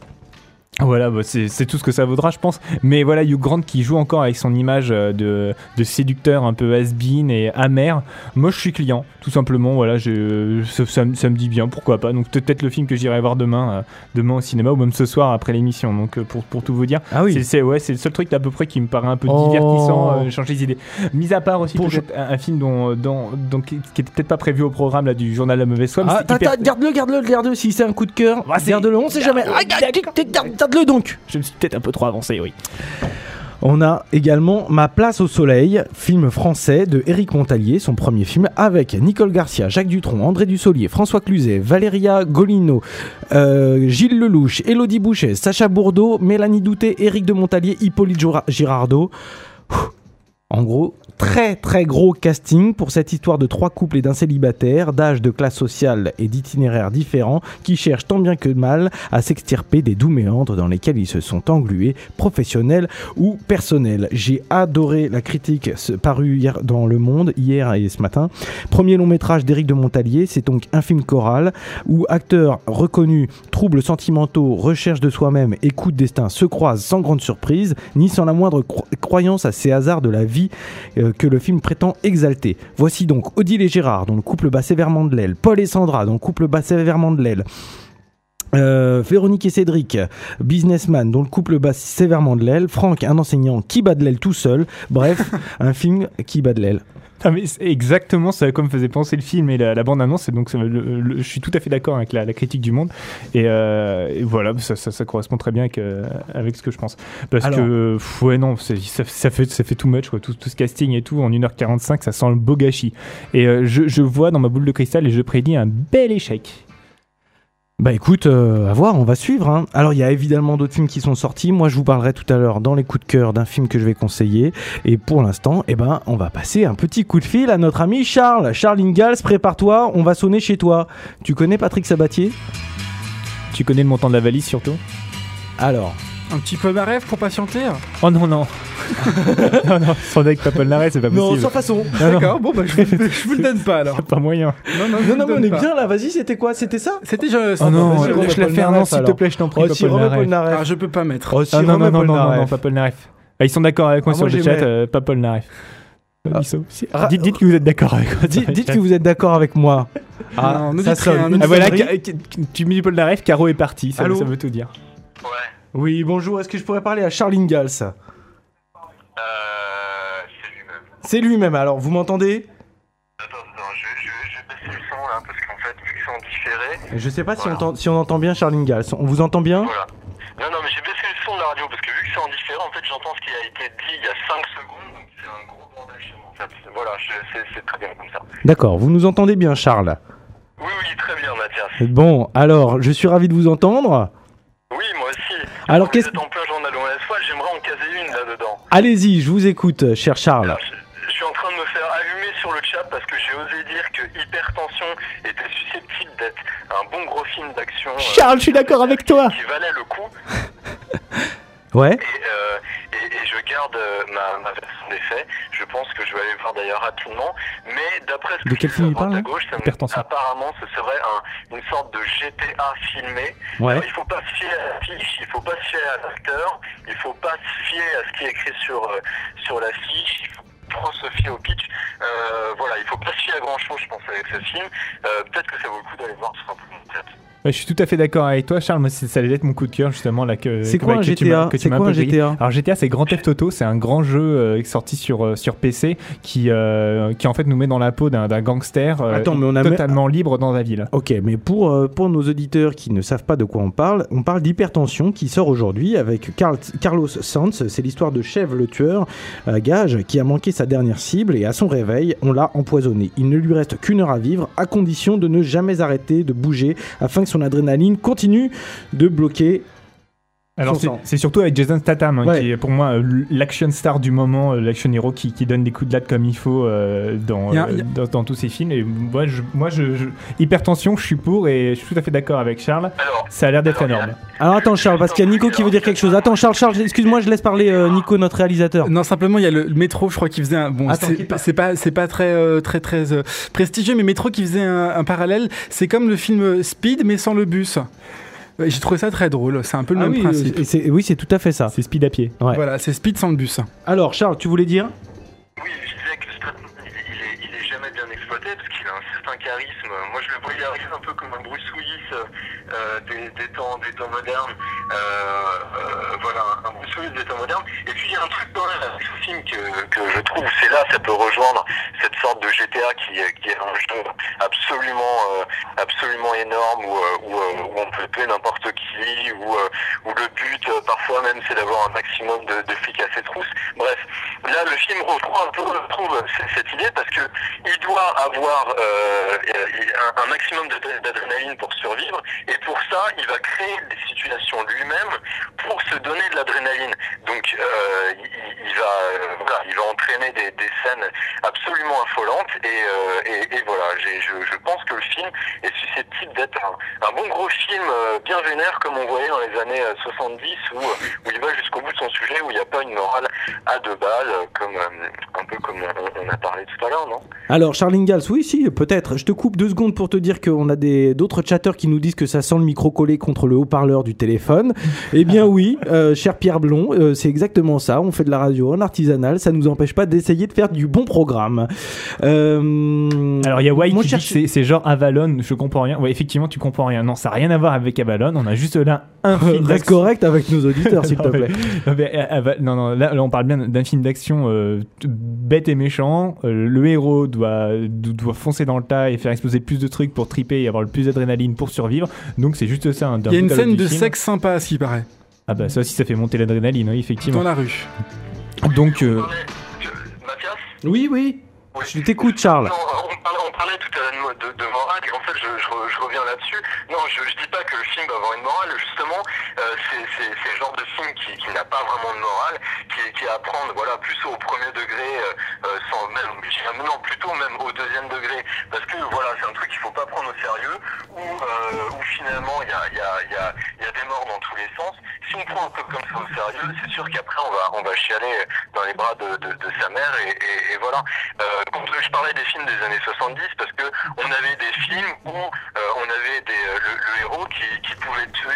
Voilà, bah, c'est c'est tout ce que ça vaudra, je pense. Mais voilà, Hugh Grant qui joue encore avec son image euh, de, de séducteur un peu has-been et amer. Moi, je suis client, tout simplement. Voilà, je, ça, ça me- ça me dit bien, pourquoi pas. Donc peut-être le film que j'irai voir demain, euh, demain au cinéma ou même ce soir après l'émission. Donc euh, pour, pour tout vous dire, Ah oui. c'est ouais, c'est le seul truc à peu près qui me paraît un peu Oh. divertissant, euh, changer les idées. Mis à part aussi Pour- peut-être un, un film dont, dont, dont- qui qui était peut-être pas prévu au programme là, du journal la mauvaise foi. Ah, hyper- garde-le, garde-le, garde-le. Si c'est un coup de cœur, Ah, c'est- garde-le, on sait jamais. Ah, garde- garde- Garde-le donc. Je me suis peut-être un peu trop avancé, oui. On a également Ma place au soleil, film français de Éric Montalier, son premier film, avec Nicole Garcia, Jacques Dutronc, André Dussolier, François Cluzet, Valéria Golino, euh, Gilles Lelouch, Elodie Bouchet, Sacha Bourdeau, Mélanie Douté, Éric de Montalier, Hippolyte Girardot. En gros, très très gros casting pour cette histoire de trois couples et d'un célibataire d'âge, de classe sociale et d'itinéraires différents qui cherchent tant bien que mal à s'extirper des doux méandres dans lesquels ils se sont englués, professionnels ou personnels. J'ai adoré la critique parue hier dans Le Monde, hier et ce matin. Premier long métrage d'Éric de Montalier, c'est donc un film choral où acteurs reconnus, troubles sentimentaux, recherche de soi-même et coups de destin se croisent sans grande surprise, ni sans la moindre cro- croyance à ces hasards de la vie euh, que le film prétend exalter. Voici donc Odile et Gérard, dont le couple bat sévèrement de l'aile, Paul et Sandra, dont le couple bat sévèrement de l'aile. Euh, Véronique et Cédric, businessman dont le couple bat sévèrement de l'aile, Franck, un enseignant qui bat de l'aile tout seul, bref, un film qui bat de l'aile. Ah, mais c'est exactement ça comme me faisait penser le film et la, la bande-annonce. Donc, ça- le- le- je suis tout à fait d'accord avec la, la critique du monde. Et, euh, et voilà, ça, ça- ça correspond très bien avec, euh, avec ce que je pense. Parce Alors. que, pff, ouais, non, ça, ça fait, ça fait too much, quoi. Tout, tout ce casting et tout, en 1h45, ça sent le beau gâchis. Et euh, je, je vois dans ma boule de cristal et je prédis un bel échec. Bah écoute, euh, à voir, on va suivre. hein. Alors il y a évidemment d'autres films qui sont sortis. Moi je vous parlerai tout à l'heure dans les coups de cœur d'un film que je vais conseiller. Et pour l'instant, eh ben, on va passer un petit coup de fil à notre ami Charles. Charles Ingalls, prépare-toi, on va sonner chez toi. Tu connais Patrick Sabatier? Tu connais le montant de la valise surtout? Alors, Un petit peu ma rêve pour patienter Oh non, non. non, non, sans avec Papel Narret, c'est pas non, possible. sans façon. Non, non. D'accord, bon, bah, je vous, je vous le donne pas alors. Pas moyen. Non, non, je Non, non, mais on est pas. bien là, vas-y, c'était quoi? C'était ça? C'était je. Oh non, vas-y, remets lâche la Paul faire, non, s'il te plaît, je t'en prie. Oh, si. Alors, je peux pas mettre. Oh, si, Ah non, non, non, non, non, Naref. non, pas Paul Naref. Ah, ils sont d'accord avec moi Ah, sur le chat, euh, pas Paul Naref. Ah. Si- Ra- dites, dites que vous êtes d'accord avec moi. Dites, dites que vous êtes d'accord avec moi. Ah, Non, ça sonne. Ah voilà, tu me dis Paul Naref, Caro est parti, ça, veut tout dire. Oui, bonjour, est-ce que je pourrais parler à Charles Ingalls Euh, c'est lui-même. C'est lui-même, alors vous m'entendez? Attends, attends, je, je, je baisse le son là, parce qu'en fait, vu que c'est en différé, Je sais pas si, on entend, si on entend bien Charles Ingalls. On vous entend bien? Voilà. Non, non, mais j'ai baissé le son de la radio, parce que vu que c'est en différé, en fait, j'entends ce qui a été dit il y a 5 secondes, donc c'est un gros bordel chez moi, en fait. Voilà, c'est très bien comme ça. D'accord, vous nous entendez bien Charles? Oui, oui, très bien, Mathias. Bon, alors, je suis ravi de vous entendre. Oui, moi. Alors, qu'est-ce- êtes en plein journal j'aimerais en caser une là-dedans. Allez-y, je vous écoute, cher Charles. Alors, je, je suis en train de me faire allumer sur le chat parce que j'ai osé dire que Hypertension était susceptible d'être un bon gros film d'action. euh, Charles, je suis d'accord avec toi. Qui valait le coup. Ouais Et, euh, je garde euh, ma, ma version des faits. Je pense que je vais aller voir d'ailleurs rapidement. Mais d'après ce que De quel film il à droite parle, à gauche, ça me- Hypertension. apparemment ce serait un- une sorte de GTA filmé. Ouais. Alors, il faut pas se fier à l'affiche, il faut pas se fier à l'acteur, il faut pas se fier à ce qui est écrit sur, euh, sur l'affiche, il faut trop se fier au pitch. Euh, voilà, il faut pas se fier à grand chose, je pense, avec ce film. Euh, Peut-être que ça vaut le coup d'aller voir tout simplement. Ouais, je suis tout à fait d'accord avec toi, Charles. Moi, ça allait être mon coup de cœur, justement. là que C'est quoi un que tu GTA? C'est quoi un. GTA? Alors, GTA, c'est Grand Theft Auto. C'est un grand jeu euh, sorti sur, euh, sur PC qui, euh, qui, en fait, nous met dans la peau d'un gangster Attends, mais on a totalement libre dans la ville. Ok, mais pour, pour nos auditeurs qui ne savent pas de quoi on parle, on parle d'hypertension qui sort aujourd'hui avec Carl- Carlos Sanz. C'est l'histoire de Chev le tueur gage qui a manqué sa dernière cible et à son réveil, on l'a empoisonné. Il ne lui reste qu'une heure à vivre à condition de ne jamais arrêter de bouger afin que son adrénaline continue de bloquer. Alors, c'est surtout avec Jason Statham, hein, Ouais. qui est pour moi euh, l'action star du moment, euh, l'action hero qui, qui donne des coups de latte comme il faut euh, dans, euh, dans, dans tous ses films. Et moi, je, moi je, je- hypertension, je suis pour et je suis tout à fait d'accord avec Charles. Alors, Ça a l'air d'être énorme. Alors attends Charles, parce qu'il y a Nico qui veut dire quelque chose. Attends Charles, Charles, excuse-moi, je laisse parler euh, Nico, notre réalisateur. Non, simplement, il y a le, le métro, je crois, qui faisait un. Bon, Attends, c'est pas. c'est pas, c'est pas très, euh, très, très euh, prestigieux, mais métro qui faisait un, un parallèle. C'est comme le film Speed, mais sans le bus. J'ai trouvé ça très drôle. C'est un peu le Ah même oui, principe. euh, c'est- oui, c'est tout à fait ça. C'est speed à pied. Ouais. Voilà, c'est Speed sans le bus. Alors Charles, tu voulais dire? Oui, je disais que il, est- il est, il est jamais bien exploité parce qu'il a un certain charisme. Moi, je le voyais arriver un peu comme un Bruce Willis euh, des, temps, des temps modernes. Euh, euh, voilà, un Bruce des temps modernes. Et puis, il y a un truc avec ce film que, que je trouve, c'est là, ça peut rejoindre cette sorte de GTA qui, qui est un jeu absolument, absolument énorme où, où, on peut tuer n'importe qui, où, où le but, parfois même, c'est d'avoir un maximum de, de flics à ses trousses. Bref, là, le film reprend un peu, cette idée parce que il doit avoir un, maximum d'ad- d'adrénaline pour survivre et pour ça, il va créer des situations lui-même pour se donner de l'adrénaline. Donc, euh, il, va, euh, voilà, il va enchaîné des, scènes absolument affolantes et, euh, et, et voilà, je, pense que le film est susceptible d'être un, bon gros film bien vénère comme on voyait dans les années euh, 70 où, il va jusqu'au bout de son sujet, où il n'y a pas une morale à deux balles, comme un peu comme on, a parlé tout à l'heure, non? Alors, Charline Gals, oui, si, peut-être. Je te coupe deux secondes pour te dire qu'on a d'autres chatteurs qui nous disent que ça sent le micro collé contre le haut-parleur du téléphone. Eh bien, oui, euh, cher Pierre Blond, euh, c'est exactement ça. On fait de la radio en artisanal, ça nous empêche pas d'essayer de faire du bon programme. Euh, Alors il y a White qui c'est- genre Avalon, je comprends rien. Ouais, effectivement, tu comprends rien. Non, ça n'a rien à voir avec Avalon. On a juste là un film Reste d'action. correct avec nos auditeurs, s'il te plaît. non, mais, non, non, là, là, on parle bien d'un film d'action bête et méchant. Le héros doit, do- doit foncer dans le tas et faire exploser plus de trucs pour triper et avoir le plus d'adrénaline pour survivre. Donc c'est juste ça. hein, Il y a une scène de film. sexe sympa à ce qui paraît. Ah bah ça aussi, ça fait monter l'adrénaline, oui, effectivement. Dans la rue. Donc, euh, Oui, oui. Je t'écoute, Charles. On parlait, tout à l'heure de, morale et en fait je, je, re- je reviens là-dessus. Non, je, je dis pas que le film va avoir une morale, justement, euh, c'est le genre de film qui, n'a pas vraiment de morale, qui, est- à prendre voilà, plus au premier degré, euh, euh, sans même, non, plutôt même au deuxième degré, parce que voilà, c'est un truc qu'il faut pas prendre au sérieux, où, euh, où finalement il y a, y, a, y, a, des morts dans tous les sens. Si on prend un truc comme ça au sérieux, c'est sûr qu'après on va, on va chialer dans les bras de, sa mère et voilà. Euh, je parlais des films des années 70, parce que on avait des films où euh, on avait euh, le, héros qui, pouvait tuer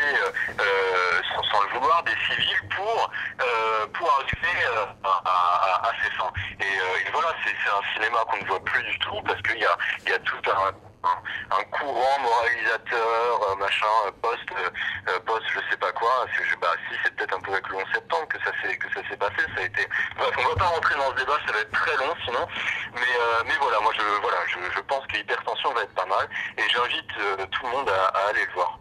euh, sans, le vouloir des civils pour pour arriver à, ses fins. Et, voilà, c'est un cinéma qu'on ne voit plus du tout parce qu'il y a tout un un, courant moralisateur, euh, machin, euh, post, euh, post, je sais pas quoi. Je- bah, si c'est peut-être un peu avec le 11 septembre que ça s'est que ça s'est passé. Ça a été. Bref, on va pas rentrer dans ce débat, ça va être très long sinon. Mais euh, mais voilà, moi je voilà, je, je pense que l'hypertension va être pas mal et j'invite euh, tout le monde à, à aller le voir.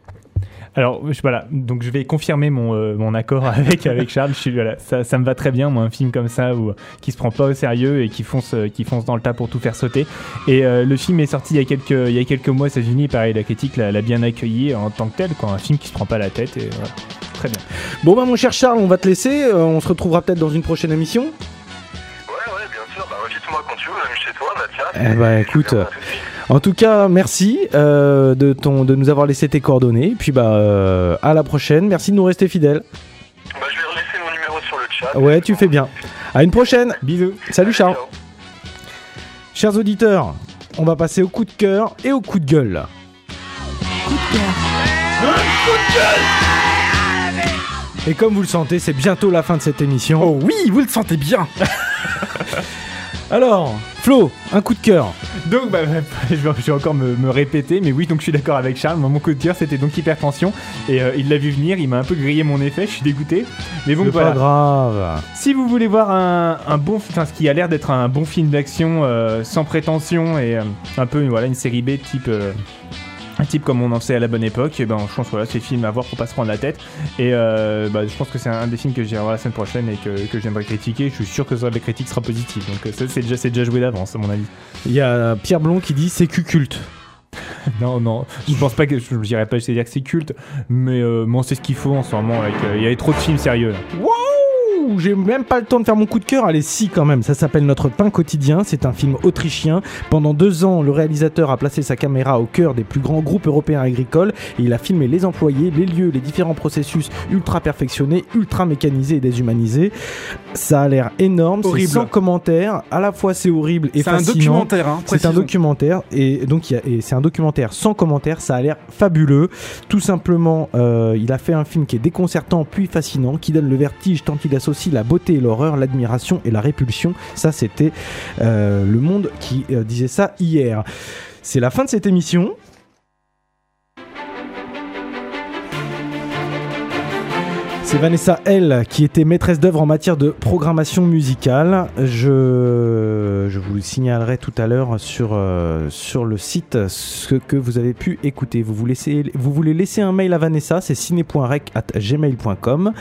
Alors je- voilà, donc je vais confirmer mon, euh, mon accord avec, avec Charles. Je suis, voilà, ça, ça me va très bien, moi, un film comme ça où, qui se prend pas au sérieux et qui fonce, euh, qui fonce dans le tas pour tout faire sauter. Et euh, le film est sorti il y a quelques, il y a quelques mois aux États-Unis. Pareil, la critique l'a bien accueilli en tant que tel, quoi. Un film qui se prend pas la tête. Et, voilà. Très bien. Bon, bah, mon cher Charles, on va te laisser. Euh, on se retrouvera peut-être dans une prochaine émission. Ouais, ouais, bien sûr. Bah, invite-moi quand tu veux, même chez toi, Mathias. Eh bah, écoute. En tout cas, merci euh, de, ton, de nous avoir laissé tes coordonnées. Et puis, bah, euh, à la prochaine. Merci de nous rester fidèles. Bah, je vais laisser mon numéro sur le chat. Ouais, tu fais bien. À une prochaine. Bisous. Salut Charles. Chers auditeurs, on va passer au coup de cœur et au coup de gueule. Et comme vous le sentez, c'est bientôt la fin de cette émission. Oh oui, vous le sentez bien. Alors, Flo, un coup de cœur. Donc, bah, bah, je, vais, je vais encore me, me répéter, mais oui, donc je suis d'accord avec Charles. Mon coup de cœur, c'était donc hypertension. Et euh, il l'a vu venir, il m'a un peu grillé mon effet, je suis dégoûté. Mais bon, C'est voilà. pas grave. Si vous voulez voir un, un bon, enfin, ce qui a l'air d'être un bon film d'action euh, sans prétention et euh, un peu voilà une série B type. Type comme on en sait à la bonne époque, et ben je pense que voilà, c'est le film à voir pour pas se prendre la tête. Et euh, bah, je pense que c'est un des films que j'irai voir la semaine prochaine et que, que j'aimerais critiquer. Je suis sûr que ça, la critique sera positive. Donc ça, c'est déjà, c'est déjà joué d'avance, à mon avis. Il y a Pierre Blond qui dit c'est culte. Non, non, je pense pas que je dirais pas de dire que c'est culte, mais euh, bon, c'est ce qu'il faut en ce moment. Avec, euh, il y a trop de films sérieux là. J'ai même pas le temps de faire mon coup de cœur. Allez, si quand même. Ça s'appelle Notre pain quotidien. C'est un film autrichien. Pendant deux ans, le réalisateur a placé sa caméra au cœur des plus grands groupes européens agricoles et il a filmé les employés, les lieux, les différents processus ultra perfectionnés, ultra mécanisés et déshumanisés. Ça a l'air énorme. C'est Horrible. sans commentaire. À la fois, c'est horrible et C'est un fascinant. documentaire, hein, c'est un documentaire et donc c'est un documentaire sans commentaire. Ça a l'air fabuleux. Tout simplement, euh, il a fait un film qui est déconcertant puis fascinant, qui donne le vertige tant il associe la beauté et l'horreur, l'admiration et la répulsion. Ça, c'était euh, Le Monde qui euh, disait ça hier. C'est la fin de cette émission. C'est Vanessa L qui était maîtresse d'œuvre en matière de programmation musicale. Je, je vous signalerai tout à l'heure sur, euh, sur le site ce que vous avez pu écouter. Vous, vous, laissez, vous voulez laisser un mail à Vanessa, c'est ciné.rec.gmail.com.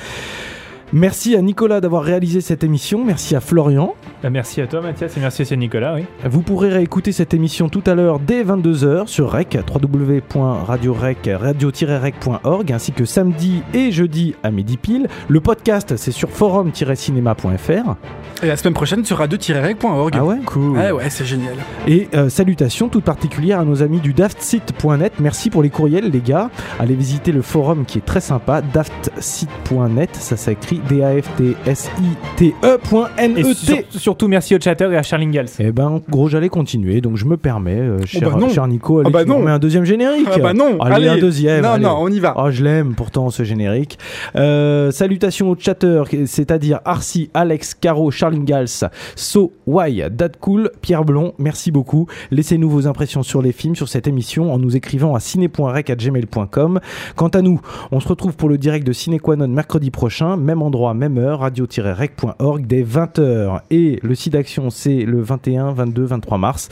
Merci à Nicolas d'avoir réalisé cette émission. Merci à Florian. Bah, merci à toi Mathias et merci à Nicolas. Oui. Vous pourrez réécouter cette émission tout à l'heure dès 22h sur REC, www.radio-rec, radio-rec.org, ainsi que samedi et jeudi à midi pile. Le podcast, c'est sur forum-cinéma.fr. Et la semaine prochaine sur radio-rec.org. Ah ouais Cool. Ouais, ouais, c'est génial. Et euh, salutations toutes particulières à nos amis du daftsite.net. Merci pour les courriels, les gars. Allez visiter le forum qui est très sympa, daftsite.net. Ça s'écrit D-A-F-T-S-I-T-E.N-E-T. Et sur- surtout merci au chatter et à Charlie Gals. Eh ben, gros, j'allais continuer, donc je me permets, euh, cher, bah non. cher Nico, allez, Ah bah tu nous non. remets un deuxième générique. Ah bah non. Allez, un deuxième. Non, allez. non, on y va. Oh, je l'aime pourtant ce générique. Euh, salutations aux chatters, c'est-à-dire Arcy, Alex, Caro, Charline Gals, So, Why, Dad Cool, Pierre Blond, merci beaucoup. Laissez-nous vos impressions sur les films, sur cette émission en nous écrivant à ciné.rec.gmail.com. Quant à nous, on se retrouve pour le direct de Cinéquanon mercredi prochain, même endroit, même heure, radio-rec.org dès 20h. Et le site d'action, c'est le 21, 22, 23 mars.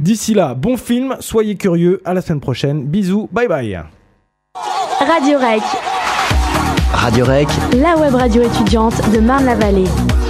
D'ici là, bon film, soyez curieux, à la semaine prochaine. Bisous, bye bye. Radio Rec, Radio Rec, la web radio étudiante de Marne-la-Vallée.